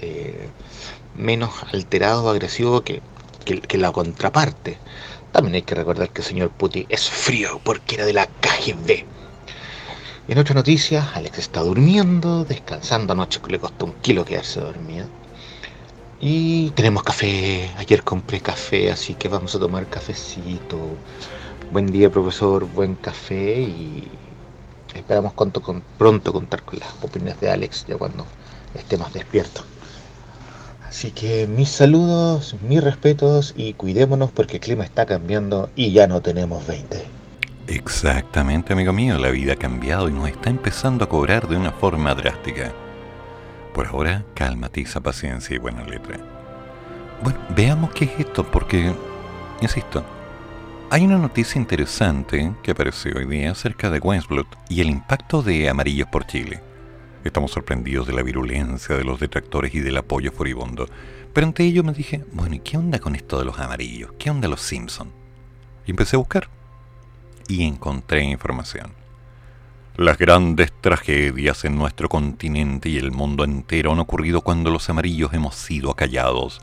menos alterado o agresivo que que, la contraparte. También hay que recordar que el señor Putin es frío porque era de la KGB. En otra noticia, Alex está durmiendo, descansando anoche, que le costó un kilo quedarse dormido. Y tenemos café, ayer compré café, así que vamos a tomar cafecito. Buen día profesor, buen café y esperamos pronto contar con las opiniones de Alex ya cuando esté más despierto. Así que mis saludos, mis respetos y cuidémonos porque el clima está cambiando y ya no tenemos 20. Exactamente, amigo mío, la vida ha cambiado y nos está empezando a cobrar de una forma drástica. Por ahora, cálmate, esa paciencia y buena letra. Bueno, veamos qué es esto, porque, insisto, hay una noticia interesante que apareció hoy día acerca de Westblood y el impacto de Amarillos por Chile. Estamos sorprendidos de la virulencia de los detractores y del apoyo furibundo. Pero ante ello me dije, bueno, ¿y qué onda con esto de los amarillos? ¿Qué onda los Simpson? Y empecé a buscar. Y encontré información. Las grandes tragedias en nuestro continente y el mundo entero han ocurrido cuando los amarillos hemos sido acallados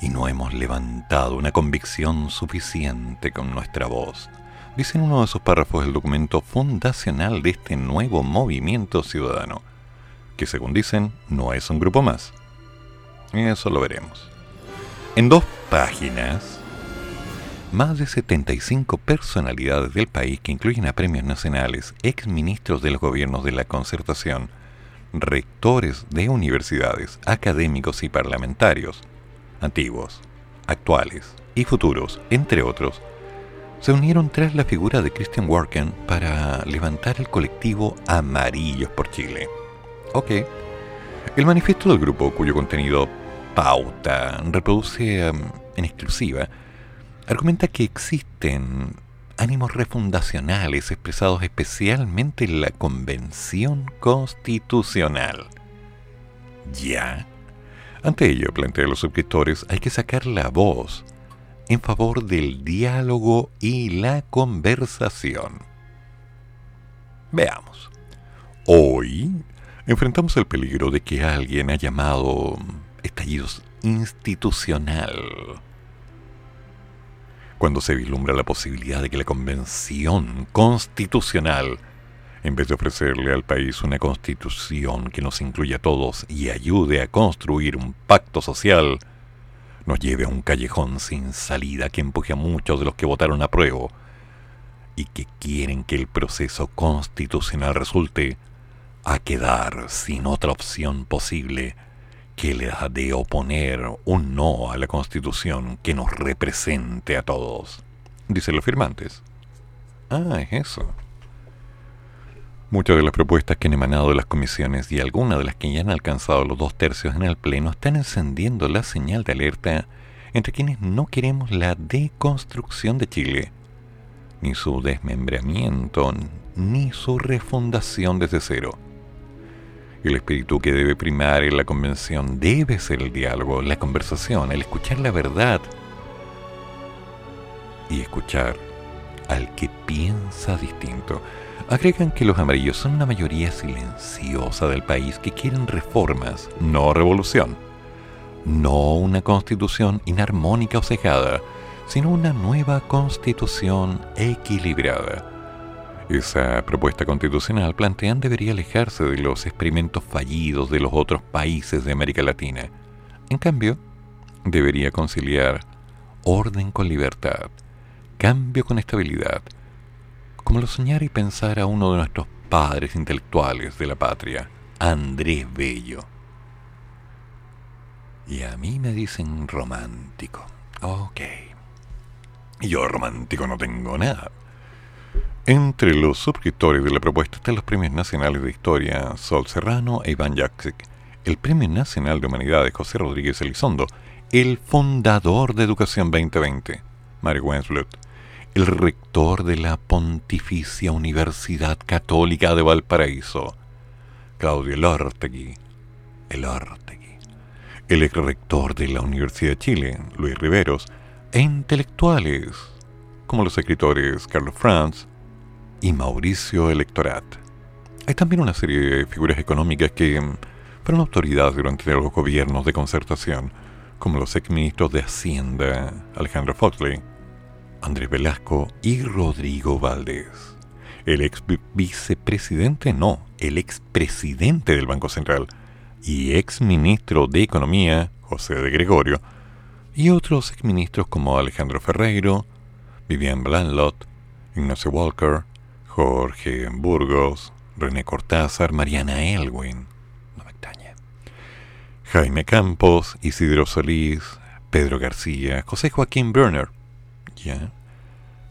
y no hemos levantado una convicción suficiente con nuestra voz dice en uno de sus párrafos el documento fundacional de este nuevo movimiento ciudadano, que según dicen no es un grupo más. Eso lo veremos. En dos páginas, más de 75 personalidades del país que incluyen a premios nacionales, exministros de los gobiernos de la concertación, rectores de universidades, académicos y parlamentarios, antiguos, actuales y futuros, entre otros, se unieron tras la figura de Christian Worken para levantar el colectivo Amarillos por Chile. Ok. El manifiesto del grupo, cuyo contenido pauta reproduce um, en exclusiva, argumenta que existen ánimos refundacionales expresados especialmente en la Convención Constitucional. ¿Ya? Ante ello, plantea a los suscriptores, hay que sacar la voz en favor del diálogo y la conversación. Veamos. Hoy enfrentamos el peligro de que alguien ha llamado estallidos institucional. cuando se vislumbra la posibilidad de que la Convención Constitucional, en vez de ofrecerle al país una constitución que nos incluya a todos y ayude a construir un pacto social, nos lleve a un callejón sin salida que empuje a muchos de los que votaron a prueba y que quieren que el proceso constitucional resulte a quedar sin otra opción posible que la de oponer un no a la constitución que nos represente a todos. Dicen los firmantes. Ah, es eso. Muchas de las propuestas que han emanado de las comisiones y algunas de las que ya han alcanzado los dos tercios en el Pleno están encendiendo la señal de alerta entre quienes no queremos la deconstrucción de Chile, ni su desmembramiento, ni su refundación desde cero. El espíritu que debe primar en la convención debe ser el diálogo, la conversación, el escuchar la verdad y escuchar al que piensa distinto. Agregan que los amarillos son una mayoría silenciosa del país que quieren reformas, no revolución. No una constitución inarmónica o cejada, sino una nueva constitución equilibrada esa propuesta constitucional plantean debería alejarse de los experimentos fallidos de los otros países de América Latina. En cambio, debería conciliar orden con libertad, cambio con estabilidad, como lo soñara y pensara uno de nuestros padres intelectuales de la patria, Andrés Bello. Y a mí me dicen romántico. Ok. Yo romántico no tengo nada. Entre los suscriptores de la propuesta están los premios nacionales de historia Sol Serrano e Iván Jaksic, el Premio Nacional de Humanidades José Rodríguez Elizondo, el fundador de Educación 2020, Mario Wensblut, el rector de la Pontificia Universidad Católica de Valparaíso, Claudio Elortegui, Elortegui, el ex rector de la Universidad de Chile, Luis Riveros, e intelectuales como los escritores Carlos Franz, y Mauricio Electorat. Hay también una serie de figuras económicas que fueron autoridades durante los gobiernos de concertación, como los exministros de Hacienda Alejandro Foxley, Andrés Velasco y Rodrigo Valdés. El ex vicepresidente, no, el expresidente del Banco Central y ex ministro de Economía, José de Gregorio, y otros exministros como Alejandro Ferreiro, Vivian Blanlot, Ignacio Walker, Jorge Burgos, René Cortázar, Mariana Elwin, no me extraña, Jaime Campos, Isidro Solís, Pedro García, José Joaquín Berner,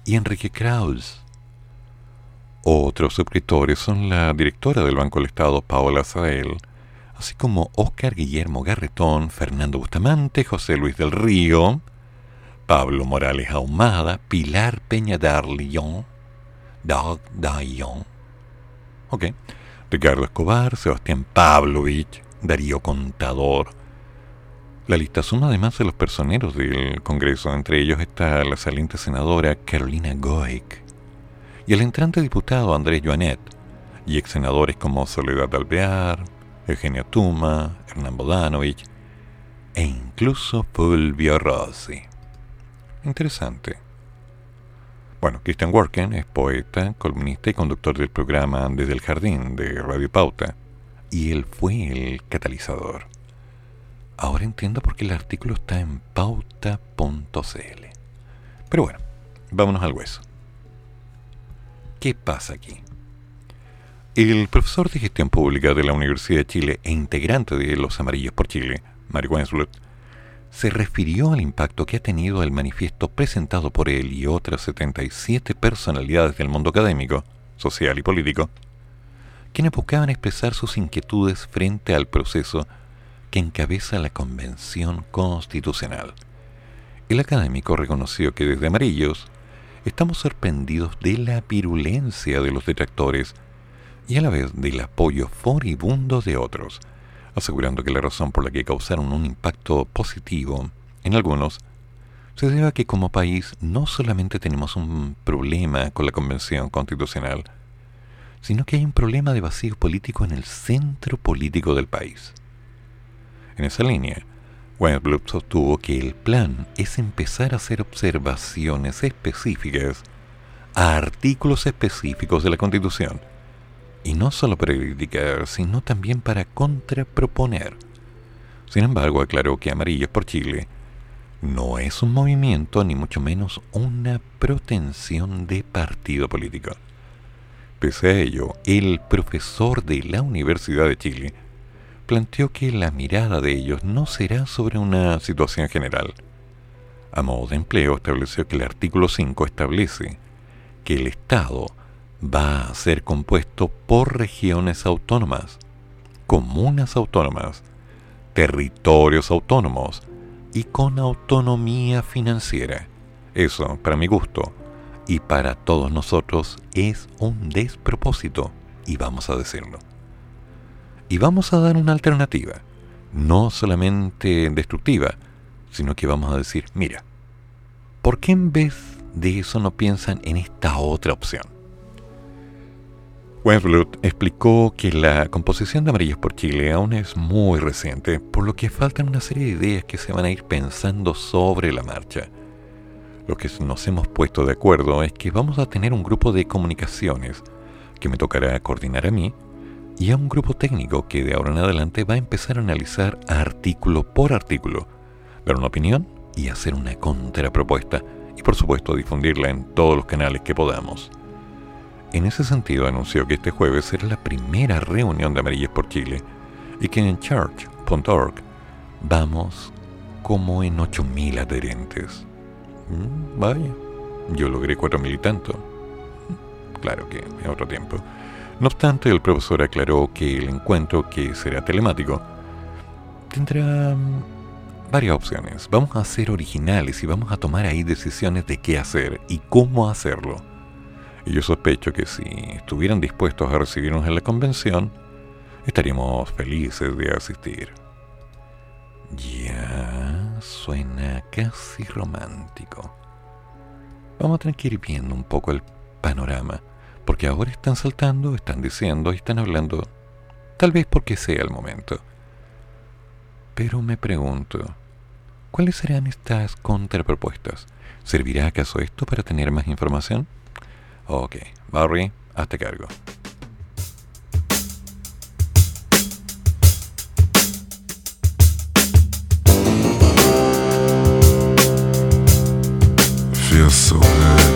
y Enrique Kraus. Otros suscriptores son la directora del Banco del Estado, Paola Sael, así como Óscar Guillermo Garretón, Fernando Bustamante, José Luis del Río, Pablo Morales Ahumada, Pilar Peña Darlillon, Doug Dayon. Ok. Ricardo Escobar, Sebastián Pavlovich, Darío Contador. La lista suma además de los personeros del Congreso. Entre ellos está la saliente senadora Carolina Goic y el entrante diputado Andrés Joanet y ex senadores como Soledad Alvear, Eugenia Tuma, Hernán Bodanovich e incluso Fulvio Rossi. Interesante. Bueno, Christian Worken es poeta, columnista y conductor del programa Desde el Jardín de Radio Pauta, y él fue el catalizador. Ahora entiendo por qué el artículo está en pauta.cl. Pero bueno, vámonos al hueso. ¿Qué pasa aquí? El profesor de gestión pública de la Universidad de Chile e integrante de Los Amarillos por Chile, Mario Wensblut, se refirió al impacto que ha tenido el manifiesto presentado por él y otras 77 personalidades del mundo académico, social y político, quienes buscaban expresar sus inquietudes frente al proceso que encabeza la Convención Constitucional. El académico reconoció que desde Amarillos estamos sorprendidos de la virulencia de los detractores y a la vez del apoyo furibundo de otros, asegurando que la razón por la que causaron un impacto positivo en algunos se debe a que como país no solamente tenemos un problema con la Convención Constitucional, sino que hay un problema de vacío político en el centro político del país. En esa línea, Weinblut sostuvo que el plan es empezar a hacer observaciones específicas a artículos específicos de la Constitución, y no solo para criticar, sino también para contraproponer. Sin embargo, aclaró que Amarillos por Chile no es un movimiento, ni mucho menos una protensión de partido político. Pese a ello, el profesor de la Universidad de Chile planteó que la mirada de ellos no será sobre una situación general. A modo de empleo, estableció que el artículo 5 establece que el Estado va a ser compuesto por regiones autónomas, comunas autónomas, territorios autónomos y con autonomía financiera. Eso, para mi gusto, y para todos nosotros, es un despropósito, y vamos a decirlo y vamos a dar una alternativa, no solamente destructiva, sino que vamos a decir, mira, ¿por qué en vez de eso no piensan en esta otra opción? Westblood explicó que la composición de Amarillos por Chile aún es muy reciente, por lo que faltan una serie de ideas que se van a ir pensando sobre la marcha. Lo que nos hemos puesto de acuerdo es que vamos a tener un grupo de comunicaciones que me tocará coordinar a mí y a un grupo técnico que de ahora en adelante va a empezar a analizar artículo por artículo, dar una opinión y hacer una contrapropuesta y por supuesto difundirla en todos los canales que podamos. En ese sentido anunció que este jueves será la primera reunión de Amarillas por Chile y que en church.org vamos como en 8.000 adherentes. Mm, vaya, yo logré 4.000 y tanto. Claro que es otro tiempo. No obstante, el profesor aclaró que el encuentro, que será telemático, tendrá mm, varias opciones. Vamos a ser originales y vamos a tomar ahí decisiones de qué hacer y cómo hacerlo. Y yo sospecho que si estuvieran dispuestos a recibirnos en la convención, estaríamos felices de asistir. Ya suena casi romántico. Vamos a tener que ir viendo un poco el panorama porque ahora están saltando, están diciendo y están hablando, tal vez porque sea el momento. Pero me pregunto, ¿cuáles serán estas contrapropuestas? ¿Servirá acaso esto para tener más información? Ok, Barry, hazte cargo. Feels so lying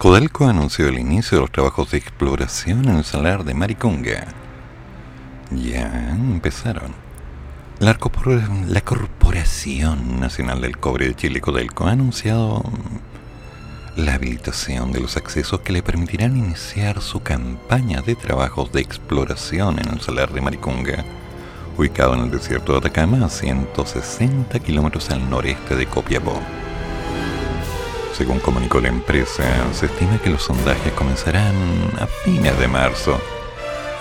Codelco anunció el inicio de los trabajos de exploración en el salar de Maricunga. Ya empezaron. La, corpor- la Corporación Nacional del Cobre de Chile, Codelco, ha anunciado la habilitación de los accesos que le permitirán iniciar su campaña de trabajos de exploración en el salar de Maricunga, ubicado en el desierto de Atacama, a 160 kilómetros al noreste de Copiapó. Según comunicó la empresa, se estima que los sondajes comenzarán a fines de marzo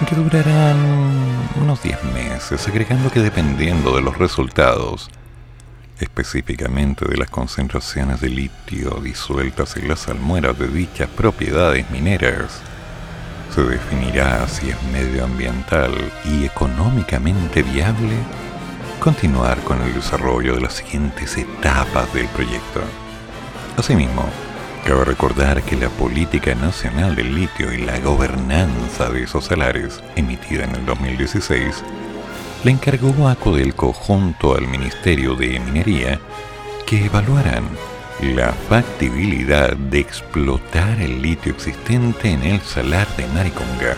y que durarán unos 10 meses, agregando que dependiendo de los resultados, específicamente de las concentraciones de litio disueltas en las almueras de dichas propiedades mineras, se definirá si es medioambiental y económicamente viable continuar con el desarrollo de las siguientes etapas del proyecto. Asimismo, cabe recordar que la Política Nacional del Litio y la Gobernanza de esos salares, emitida en el 2016, le encargó a Codelco junto al Ministerio de Minería que evaluaran la factibilidad de explotar el litio existente en el salar de Maricunga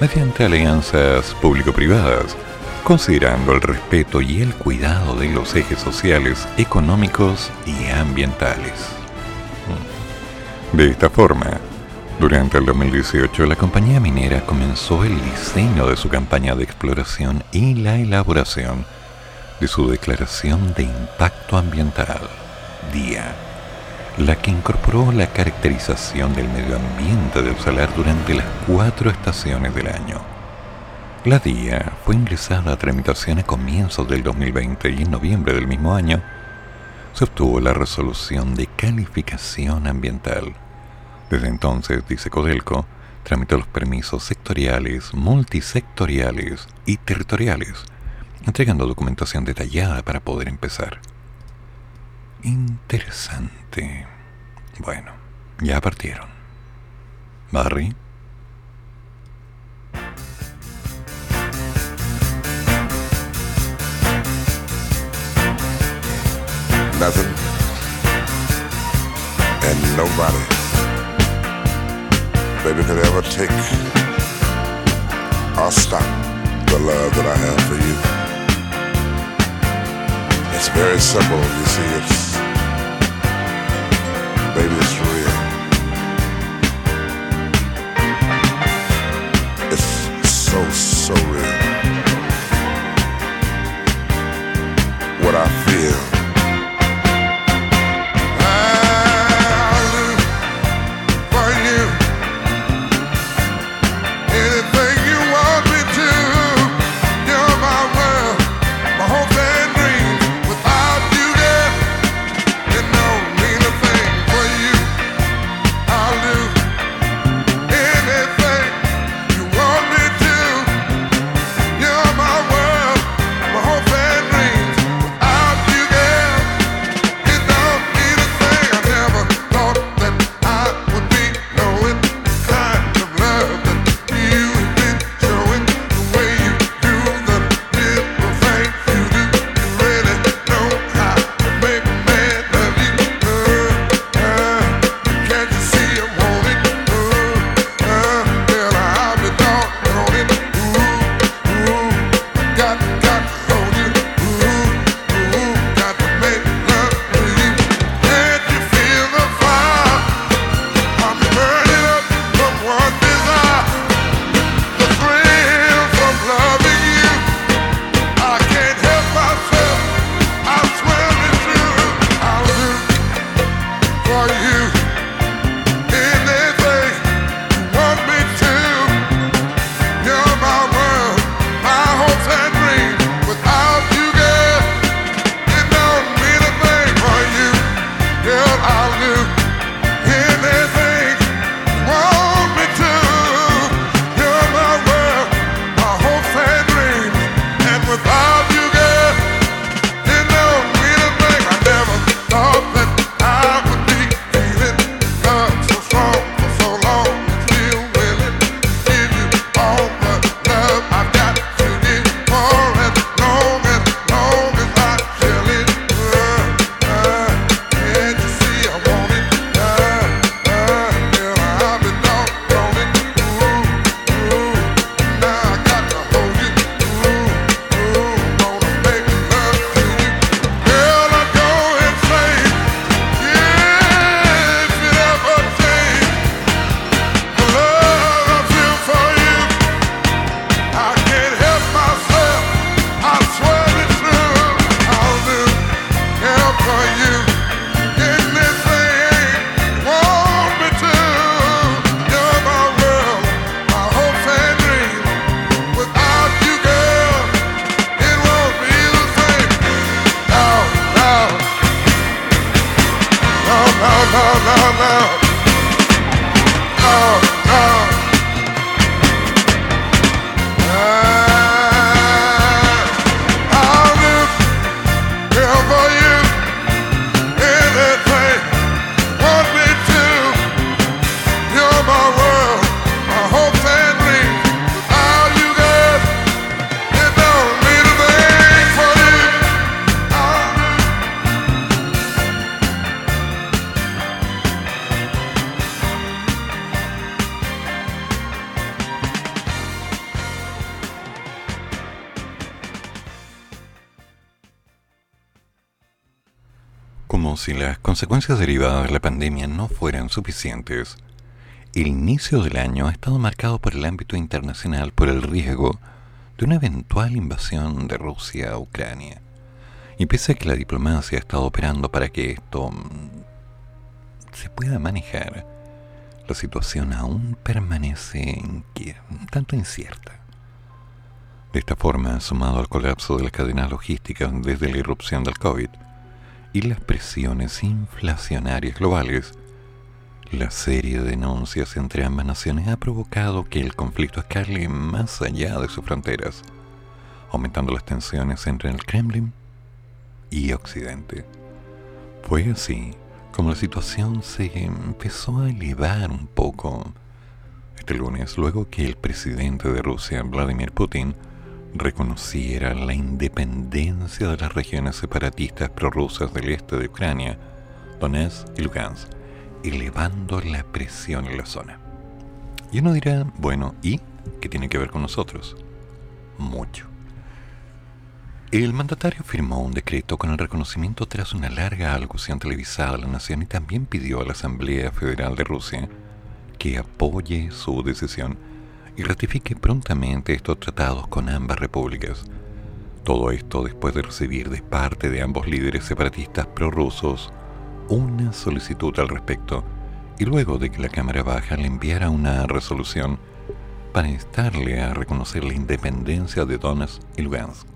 mediante alianzas público-privadas, considerando el respeto y el cuidado de los ejes sociales, económicos y ambientales. De esta forma, durante el 2018 la compañía minera comenzó el diseño de su campaña de exploración y la elaboración de su declaración de impacto ambiental, DIA, la que incorporó la caracterización del medio ambiente del salar durante las cuatro estaciones del año. La DIA fue ingresada a tramitación a comienzos del 2020 y en noviembre del mismo año se obtuvo la resolución de calificación ambiental. Desde entonces, dice Codelco, tramitó los permisos sectoriales, multisectoriales y territoriales, entregando documentación detallada para poder empezar. Interesante. Bueno, ya partieron. Barry. nothing and nobody baby could ever take or stop the love that I have for you. It's very simple, you see, it's baby it's real. It's so so real. What I consecuencias derivadas de la pandemia no fueran suficientes, el inicio del año ha estado marcado por el ámbito internacional por el riesgo de una eventual invasión de Rusia a Ucrania. Y pese a que la diplomacia ha estado operando para que esto mm, se pueda manejar, la situación aún permanece un tanto incierta. De esta forma, sumado al colapso de las cadenas logísticas desde la irrupción del COVID y las presiones inflacionarias globales, la serie de denuncias entre ambas naciones ha provocado que el conflicto escale más allá de sus fronteras, aumentando las tensiones entre el Kremlin y Occidente. Fue así como la situación se empezó a elevar un poco este lunes, luego que el presidente de Rusia, Vladimir Putin, reconociera la independencia de las regiones separatistas prorrusas del este de Ucrania, Donetsk y Lugansk elevando la presión en la zona. Y uno dirá, bueno, ¿y qué tiene que ver con nosotros? Mucho. El mandatario firmó un decreto con el reconocimiento tras una larga alocución televisada a la nación y también pidió a la Asamblea Federal de Rusia que apoye su decisión y ratifique prontamente estos tratados con ambas repúblicas. Todo esto después de recibir de parte de ambos líderes separatistas prorrusos una solicitud al respecto y luego de que la Cámara Baja le enviara una resolución para instarle a reconocer la independencia de Donetsk y Lugansk.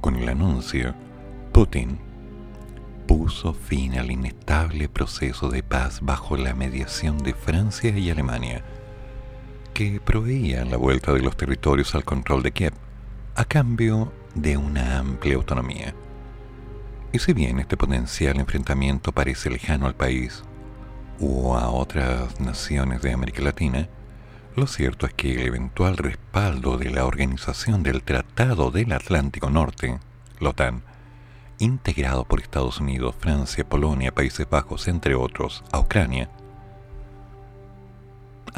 Con el anuncio, Putin puso fin al inestable proceso de paz bajo la mediación de Francia y Alemania, que proveía la vuelta de los territorios al control de Kiev a cambio de una amplia autonomía. Y si bien este potencial enfrentamiento parece lejano al país o a otras naciones de América Latina, lo cierto es que el eventual respaldo de la Organización del Tratado del Atlántico Norte, la OTAN, integrado por Estados Unidos, Francia, Polonia, Países Bajos, entre otros, a Ucrania,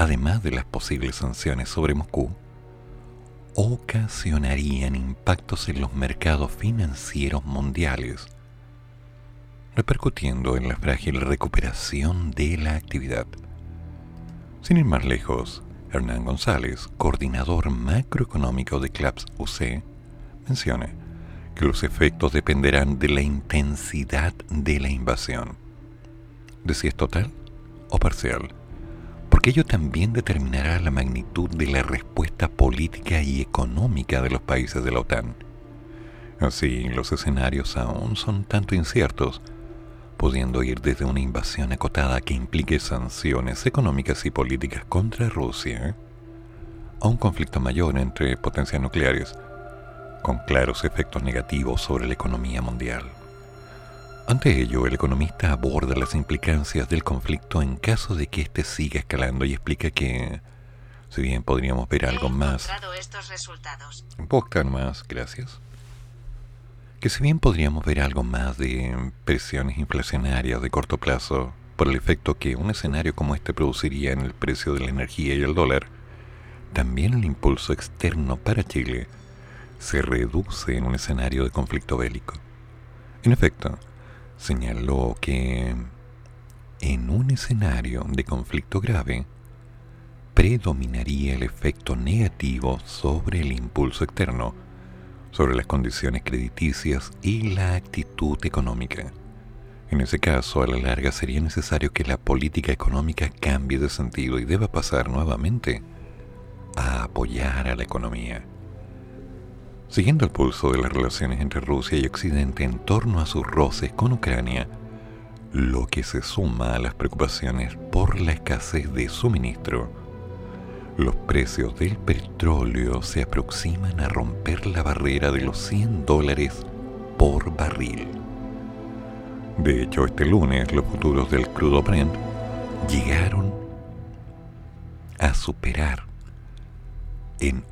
además de las posibles sanciones sobre Moscú, ocasionarían impactos en los mercados financieros mundiales, repercutiendo en la frágil recuperación de la actividad. Sin ir más lejos, Hernán González, coordinador macroeconómico de CLAPS UC, menciona que los efectos dependerán de la intensidad de la invasión, de si es total o parcial, porque ello también determinará la magnitud de la respuesta política y económica de los países de la OTAN. Así, los escenarios aún son tanto inciertos pudiendo ir desde una invasión acotada que implique sanciones económicas y políticas contra Rusia a un conflicto mayor entre potencias nucleares, con claros efectos negativos sobre la economía mundial. Ante ello, el economista aborda las implicancias del conflicto en caso de que éste siga escalando y explica que, si bien podríamos ver algo más... Estos resultados. más, gracias que si bien podríamos ver algo más de presiones inflacionarias de corto plazo por el efecto que un escenario como este produciría en el precio de la energía y el dólar, también el impulso externo para Chile se reduce en un escenario de conflicto bélico. En efecto, señaló que en un escenario de conflicto grave, predominaría el efecto negativo sobre el impulso externo, sobre las condiciones crediticias y la actitud económica. En ese caso, a la larga sería necesario que la política económica cambie de sentido y deba pasar nuevamente a apoyar a la economía. Siguiendo el pulso de las relaciones entre Rusia y Occidente en torno a sus roces con Ucrania, lo que se suma a las preocupaciones por la escasez de suministro, los precios del petróleo se aproximan a romper la barrera de los 100 dólares por barril. De hecho, este lunes los futuros del crudo Brent llegaron a superar en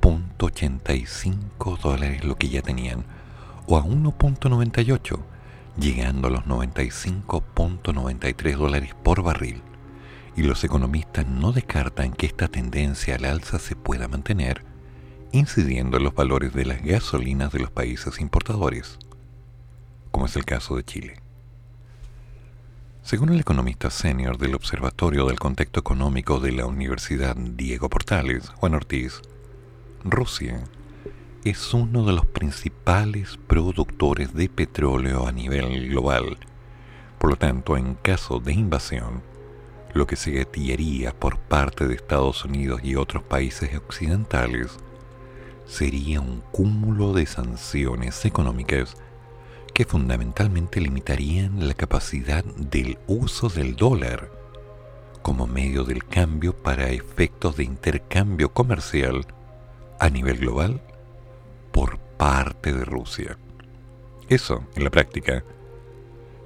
1.85 dólares lo que ya tenían, o a 1.98, llegando a los 95.93 dólares por barril y los economistas no descartan que esta tendencia al alza se pueda mantener, incidiendo en los valores de las gasolinas de los países importadores, como es el caso de Chile. Según el economista senior del Observatorio del Contexto Económico de la Universidad Diego Portales, Juan Ortiz, Rusia es uno de los principales productores de petróleo a nivel global. Por lo tanto, en caso de invasión, lo que se gatillaría por parte de Estados Unidos y otros países occidentales sería un cúmulo de sanciones económicas que fundamentalmente limitarían la capacidad del uso del dólar como medio del cambio para efectos de intercambio comercial a nivel global por parte de Rusia. Eso, en la práctica,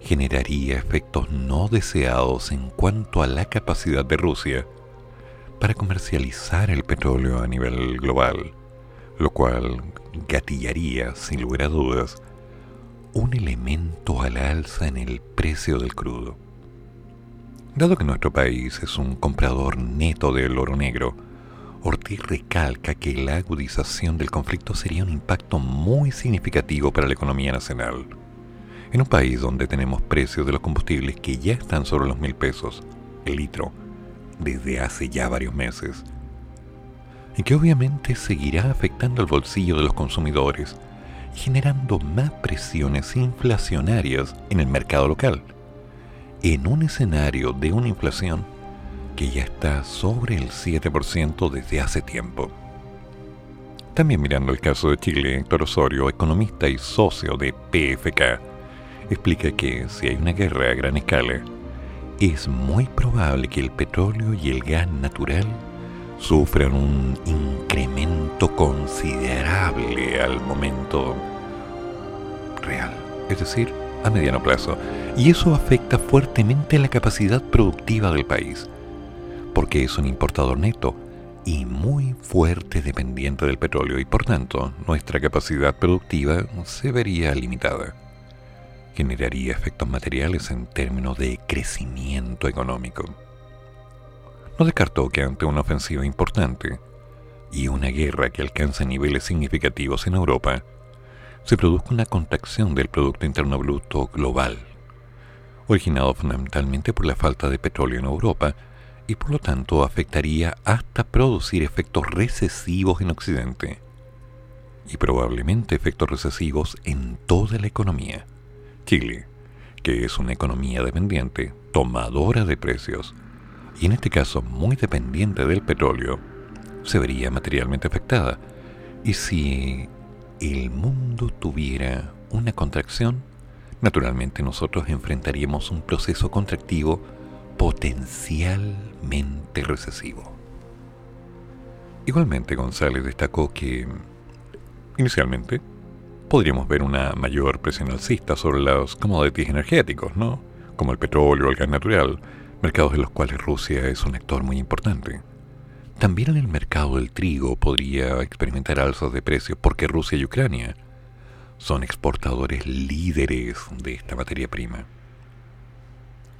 generaría efectos no deseados en cuanto a la capacidad de Rusia para comercializar el petróleo a nivel global, lo cual gatillaría, sin lugar a dudas, un elemento al alza en el precio del crudo. Dado que nuestro país es un comprador neto del oro negro, Ortiz recalca que la agudización del conflicto sería un impacto muy significativo para la economía nacional. En un país donde tenemos precios de los combustibles que ya están sobre los mil pesos el litro desde hace ya varios meses, y que obviamente seguirá afectando el bolsillo de los consumidores, generando más presiones inflacionarias en el mercado local, en un escenario de una inflación que ya está sobre el 7% desde hace tiempo. También mirando el caso de Chile, Héctor Osorio, economista y socio de PFK, explica que si hay una guerra a gran escala, es muy probable que el petróleo y el gas natural sufran un incremento considerable al momento real, es decir, a mediano plazo. Y eso afecta fuertemente la capacidad productiva del país, porque es un importador neto y muy fuerte dependiente del petróleo y por tanto nuestra capacidad productiva se vería limitada. Generaría efectos materiales en términos de crecimiento económico no descartó que ante una ofensiva importante y una guerra que alcance niveles significativos en Europa, se produzca una contracción del Producto Interno Bruto global, originado fundamentalmente por la falta de petróleo en Europa y por lo tanto afectaría hasta producir efectos recesivos en Occidente y probablemente efectos recesivos en toda la economía. Chile, que es una economía dependiente, tomadora de precios, y en este caso muy dependiente del petróleo, se vería materialmente afectada. Y si el mundo tuviera una contracción, naturalmente nosotros enfrentaríamos un proceso contractivo recesivo. Igualmente González destacó que, inicialmente, podríamos ver una mayor presión alcista sobre los commodities energéticos, ¿no? Como el petróleo o el gas natural, mercados en los cuales Rusia es un actor muy importante. También en el mercado del trigo podría experimentar alzas de precios porque Rusia y Ucrania son exportadores líderes de esta materia prima.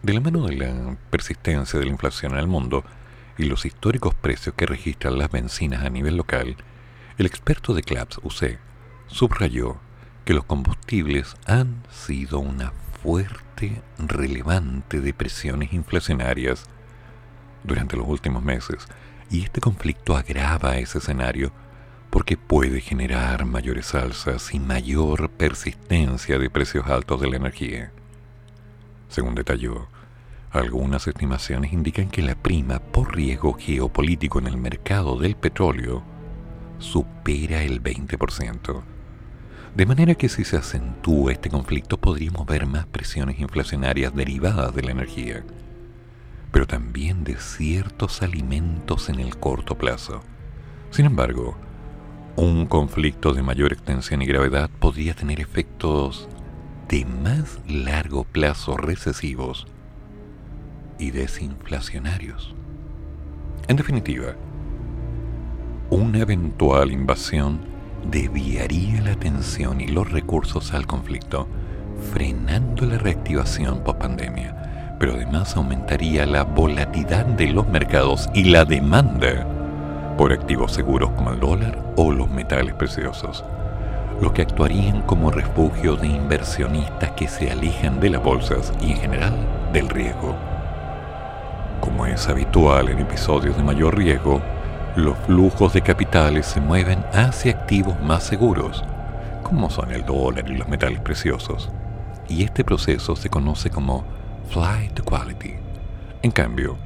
De la mano de la persistencia de la inflación en el mundo y los históricos precios que registran las bencinas a nivel local, el experto de CLAPS UC subrayó que los combustibles han sido una fuerte, relevante de presiones inflacionarias durante los últimos meses, y este conflicto agrava ese escenario porque puede generar mayores alzas y mayor persistencia de precios altos de la energía. Según detalló, algunas estimaciones indican que la prima por riesgo geopolítico en el mercado del petróleo supera el 20%. De manera que si se acentúa este conflicto podríamos ver más presiones inflacionarias derivadas de la energía, pero también de ciertos alimentos en el corto plazo. Sin embargo, un conflicto de mayor extensión y gravedad podría tener efectos de más largo plazo recesivos y desinflacionarios. En definitiva, una eventual invasión desviaría la atención y los recursos al conflicto, frenando la reactivación post-pandemia, pero además aumentaría la volatilidad de los mercados y la demanda por activos seguros como el dólar o los metales preciosos, los que actuarían como refugio de inversionistas que se alejan de las bolsas y en general del riesgo. Como es habitual en episodios de mayor riesgo, los flujos de capitales se mueven hacia activos más seguros, como son el dólar y los metales preciosos, y este proceso se conoce como flight to quality. En cambio,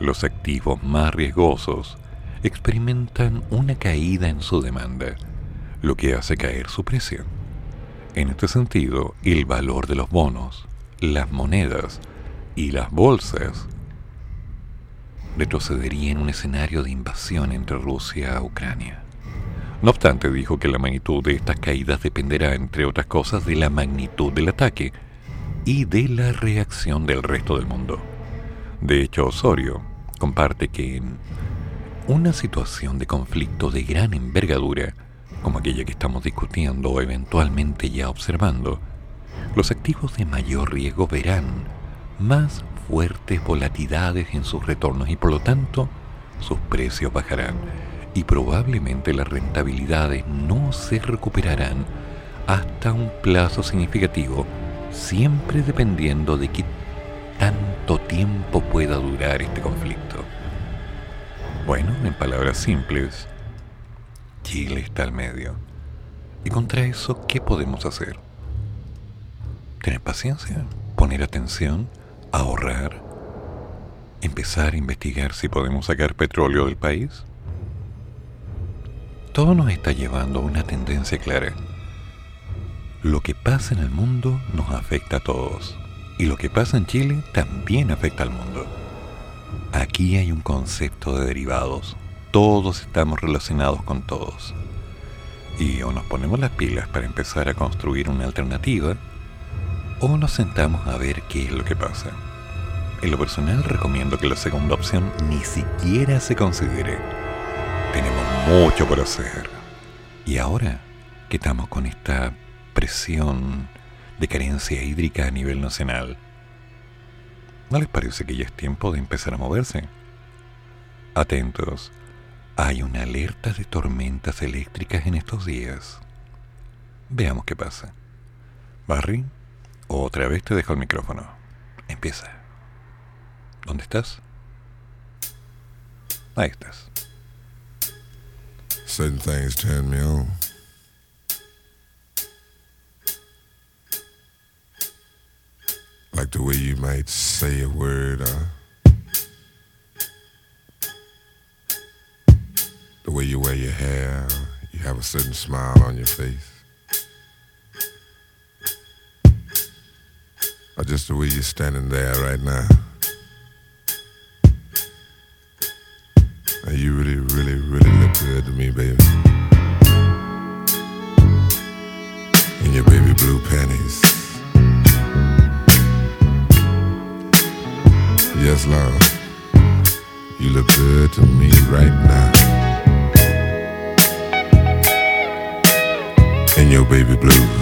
los activos más riesgosos experimentan una caída en su demanda, lo que hace caer su precio. En este sentido, el valor de los bonos, las monedas y las bolsas retrocedería en un escenario de invasión entre Rusia y Ucrania. No obstante, dijo que la magnitud de estas caídas dependerá, entre otras cosas, de la magnitud del ataque y de la reacción del resto del mundo. De hecho, Osorio comparte que en una situación de conflicto de gran envergadura, como aquella que estamos discutiendo o eventualmente ya observando, los activos de mayor riesgo verán más fuertes volatilidades en sus retornos y por lo tanto sus precios bajarán y probablemente las rentabilidades no se recuperarán hasta un plazo significativo, siempre dependiendo de qué tanto tiempo pueda durar este conflicto. Bueno, en palabras simples, Chile está al medio. Y contra eso, ¿qué podemos hacer? Tener paciencia, poner atención, ahorrar, empezar a investigar si podemos sacar petróleo del país. Todo nos está llevando a una tendencia clara. Lo que pasa en el mundo nos afecta a todos. Y lo que pasa en Chile también afecta al mundo. Aquí hay un concepto de derivados. Todos estamos relacionados con todos. Y o nos ponemos las pilas para empezar a construir una alternativa, o nos sentamos a ver qué es lo que pasa. En lo personal recomiendo que la segunda opción ni siquiera se considere. Tenemos mucho por hacer. Y ahora que estamos con esta presión de carencia hídrica a nivel nacional, ¿no les parece que ya es tiempo de empezar a moverse? Atentos, hay una alerta de tormentas eléctricas en estos días. Veamos qué pasa. Barry, otra vez te dejo el micrófono. Empieza. ¿Dónde estás? Ahí estás. Certain things turn me on. Like the way you might say a word, uh, the way you wear your hair, you have a certain smile on your face. Or just the way you're standing there right now. And you really, really, really look good to me, baby. In your baby blue panties. Yes, love. You look good to me right now. In your baby blues.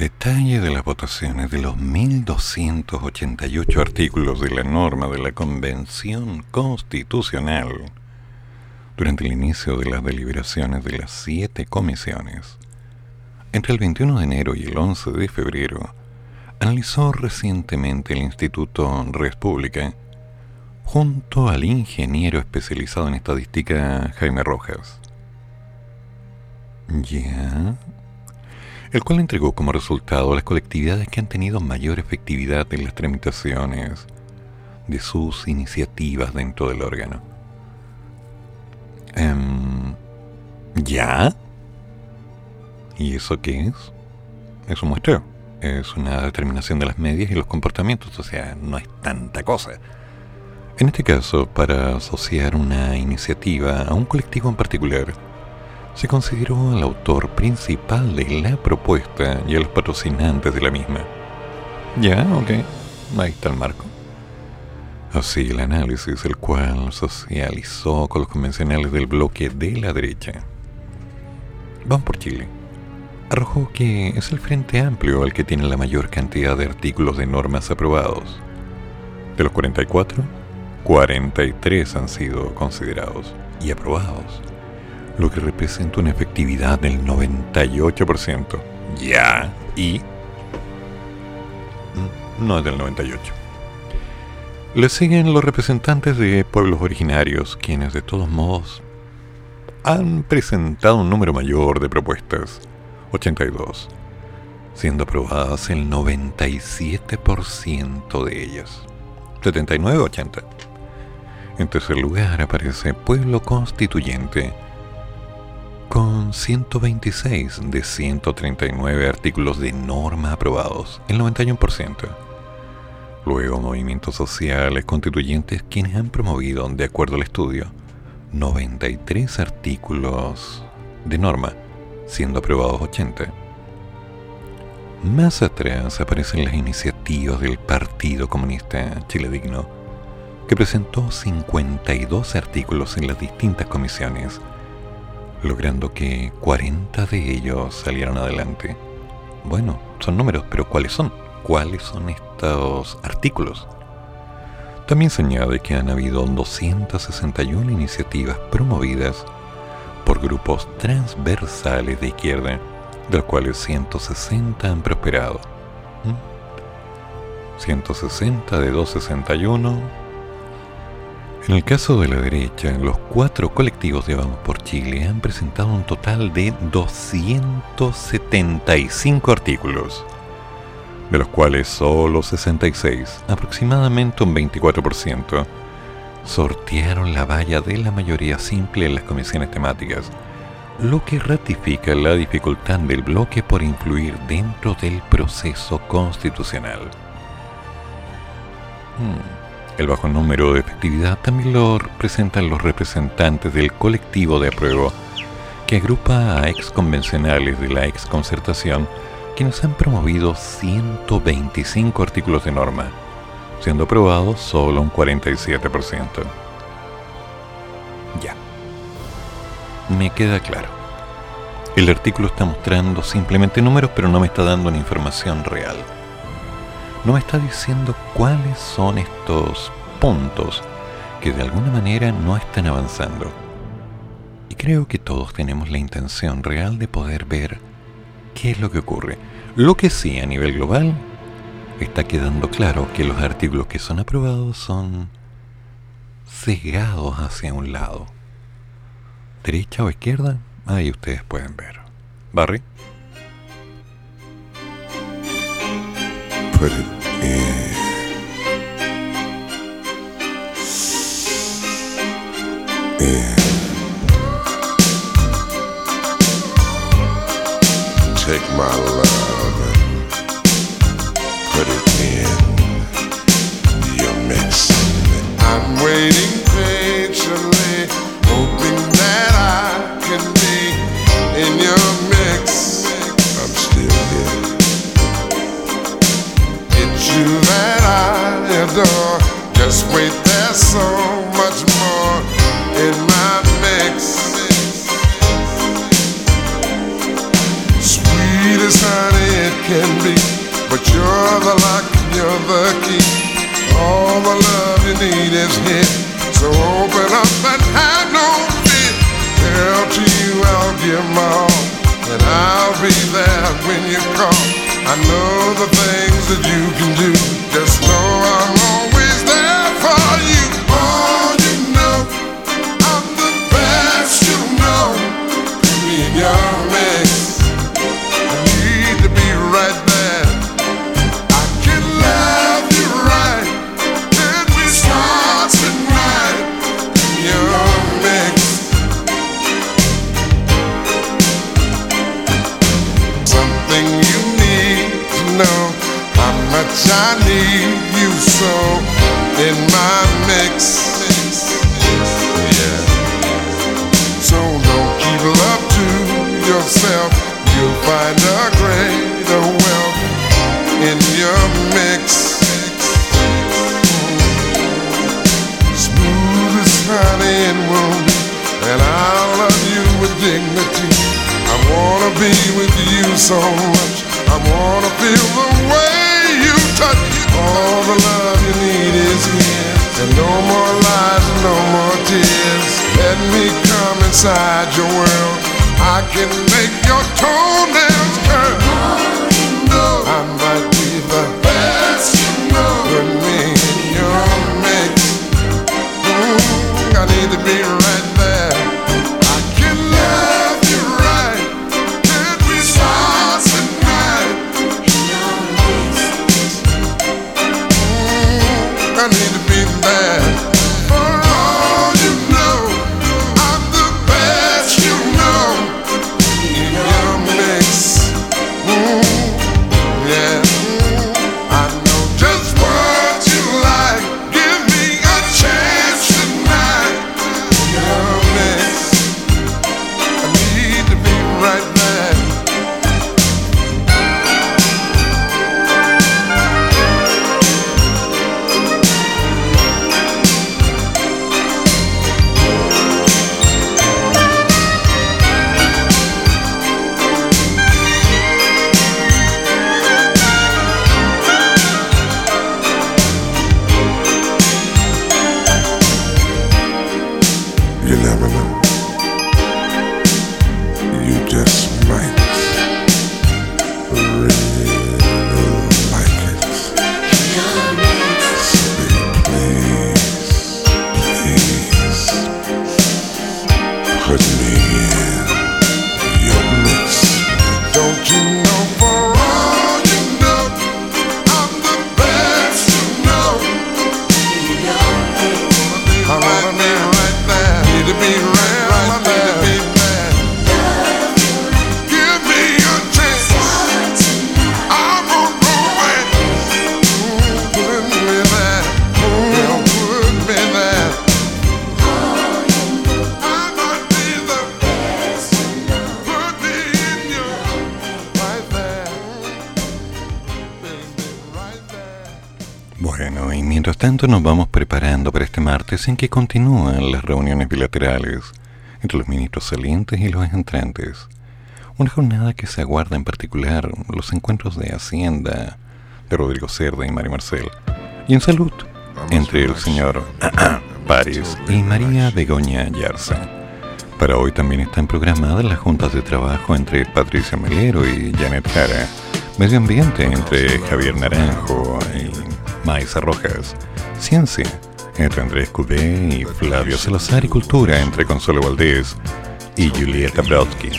Detalle de las votaciones de los 1.288 artículos de la norma de la Convención Constitucional durante el inicio de las deliberaciones de las siete comisiones, entre el 21 de enero y el 11 de febrero, analizó recientemente el Instituto Res junto al ingeniero especializado en estadística Jaime Rojas. ¿Ya? El cual entregó como resultado las colectividades que han tenido mayor efectividad en las tramitaciones de sus iniciativas dentro del órgano. Em, ¿Ya? ¿Y eso qué es? Es un muestreo. Es una determinación de las medias y los comportamientos, o sea, no es tanta cosa. En este caso, para asociar una iniciativa a un colectivo en particular, se consideró al autor principal de la propuesta y a los patrocinantes de la misma. Ya, ok, ahí está el marco. Así el análisis, el cual socializó con los convencionales del bloque de la derecha. Vamos por Chile. Arrojó que es el Frente Amplio el que tiene la mayor cantidad de artículos de normas aprobados. De los 44, 43 han sido considerados y aprobados lo que representa una efectividad del 98%. Ya, y... No es del 98%. Le siguen los representantes de pueblos originarios, quienes de todos modos han presentado un número mayor de propuestas, 82, siendo aprobadas el 97% de ellas, 79-80. En tercer lugar aparece Pueblo Constituyente, con 126 de 139 artículos de norma aprobados, el 91%. Luego movimientos sociales constituyentes quienes han promovido, de acuerdo al estudio, 93 artículos de norma, siendo aprobados 80. Más atrás aparecen las iniciativas del Partido Comunista Chile Digno, que presentó 52 artículos en las distintas comisiones, logrando que 40 de ellos salieran adelante. Bueno, son números, pero ¿cuáles son? ¿Cuáles son estos artículos? También se añade que han habido 261 iniciativas promovidas por grupos transversales de izquierda, de los cuales 160 han prosperado. 160 ¿Mm? de 261 en el caso de la derecha, los cuatro colectivos de Vamos por Chile han presentado un total de 275 artículos, de los cuales solo 66, aproximadamente un 24%, sortearon la valla de la mayoría simple en las comisiones temáticas, lo que ratifica la dificultad del bloque por influir dentro del proceso constitucional. Hmm. El bajo número de efectividad también lo representan los representantes del colectivo de apruebo, que agrupa a ex convencionales de la ex concertación, quienes han promovido 125 artículos de norma, siendo aprobados solo un 47%. Ya. Me queda claro. El artículo está mostrando simplemente números, pero no me está dando una información real no me está diciendo cuáles son estos puntos que de alguna manera no están avanzando. Y creo que todos tenemos la intención real de poder ver qué es lo que ocurre. Lo que sí a nivel global está quedando claro que los artículos que son aprobados son cegados hacia un lado. Derecha o izquierda, ahí ustedes pueden ver. Barry. Put it in. Take my love and put it in your mix. I'm waiting Just wait, there's so much more in my mix. Sweet as honey it can be, but you're the lock, you're the key. All the love you need is here, so open up and have no fear. Girl, to you I'll give my all, and I'll be there when you call. I know the things that you can do. Que continúan las reuniones bilaterales entre los ministros salientes y los entrantes. Una jornada que se aguarda en particular los encuentros de Hacienda de Rodrigo Cerda y Mario Marcel, y en salud entre el señor París y María Begoña Yarza. Para hoy también están programadas las juntas de trabajo entre Patricia Melero y Janet Jara, Medio Ambiente entre Javier Naranjo y Maisa Rojas, Ciencia entre Andrés Cubé y Flavio Salazar y Cultura entre Consuelo Valdés y Julieta Brodsky.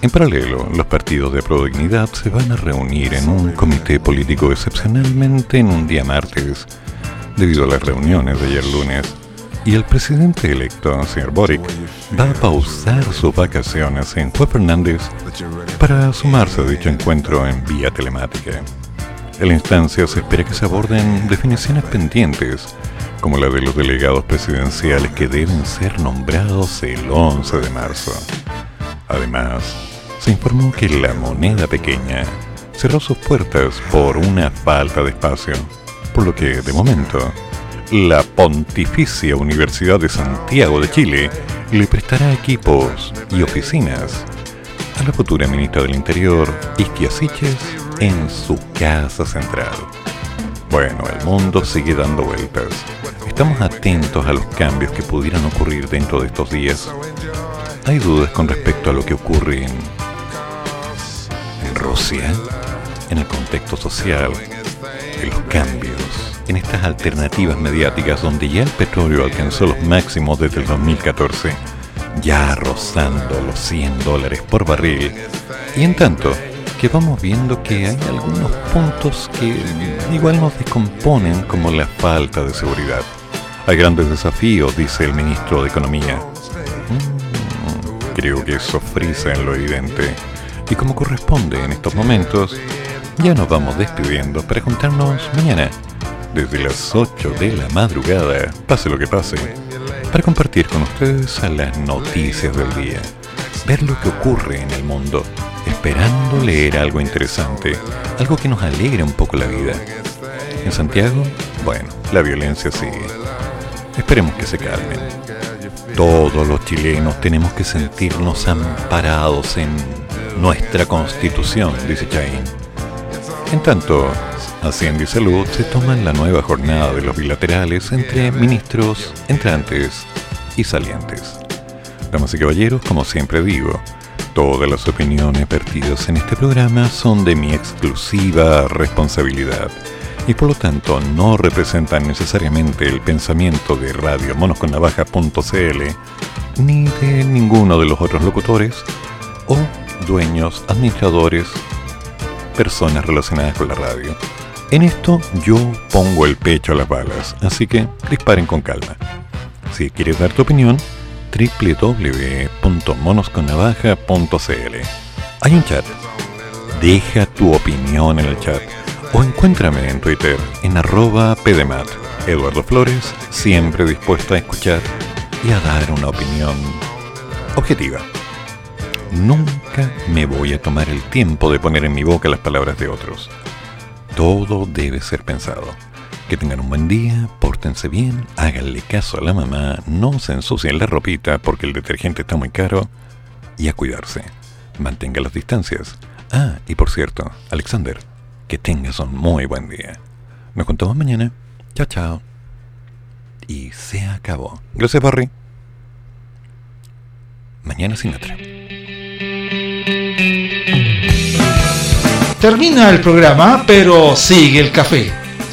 En paralelo, los partidos de Prodignidad se van a reunir en un comité político excepcionalmente en un día martes, debido a las reuniones de ayer lunes, y el presidente electo, señor Boric, va a pausar sus vacaciones en Juan Fernández para sumarse a dicho encuentro en vía telemática. En la instancia se espera que se aborden definiciones pendientes, como la de los delegados presidenciales que deben ser nombrados el 11 de marzo. Además, se informó que la moneda pequeña cerró sus puertas por una falta de espacio, por lo que, de momento, la Pontificia Universidad de Santiago de Chile le prestará equipos y oficinas a la futura ministra del Interior, Isquia Siches, en su casa central. Bueno, el mundo sigue dando vueltas. estamos atentos a los cambios que pudieran ocurrir dentro de estos días, hay dudas con respecto a lo que ocurre en, en Rusia, en el contexto social, en los cambios, en estas alternativas mediáticas donde ya el petróleo alcanzó los máximos desde el 2014, ya rozando los 100 dólares por barril, y en tanto que vamos viendo que hay algunos puntos que igual nos descomponen como la falta de seguridad. Hay grandes desafíos, dice el ministro de Economía. Mm, creo que eso frisa en lo evidente. Y como corresponde en estos momentos, ya nos vamos despidiendo para juntarnos mañana, desde las 8 de la madrugada, pase lo que pase, para compartir con ustedes las noticias del día, ver lo que ocurre en el mundo, esperando leer algo interesante, algo que nos alegre un poco la vida. En Santiago, bueno, la violencia sigue. Esperemos que se calmen. Todos los chilenos tenemos que sentirnos amparados en nuestra constitución, dice Chain. En tanto, Hacienda y Salud se toman la nueva jornada de los bilaterales entre ministros entrantes y salientes. Damas y caballeros, como siempre digo, todas las opiniones vertidas en este programa son de mi exclusiva responsabilidad y por lo tanto no representan necesariamente el pensamiento de Radio Monosconnavaja.cl ni de ninguno de los otros locutores o dueños, administradores personas relacionadas con la radio. En esto yo pongo el pecho a las balas, así que disparen con calma. Si quieres dar tu opinión, www.monosconnavaja.cl Hay un chat. Deja tu opinión en el chat o encuéntrame en Twitter en arroba pdemat. Eduardo Flores, siempre dispuesto a escuchar y a dar una opinión objetiva. Nunca me voy a tomar el tiempo de poner en mi boca las palabras de otros. Todo debe ser pensado. Que tengan un buen día, pórtense bien, háganle caso a la mamá, no se ensucien la ropita porque el detergente está muy caro y a cuidarse. Mantenga las distancias. Ah, y por cierto, Alexander, que tengas un muy buen día. Nos contamos mañana. Chao, chao. Y se acabó. Gracias, Barry. Mañana sin otra. Termina el programa, pero sigue el café.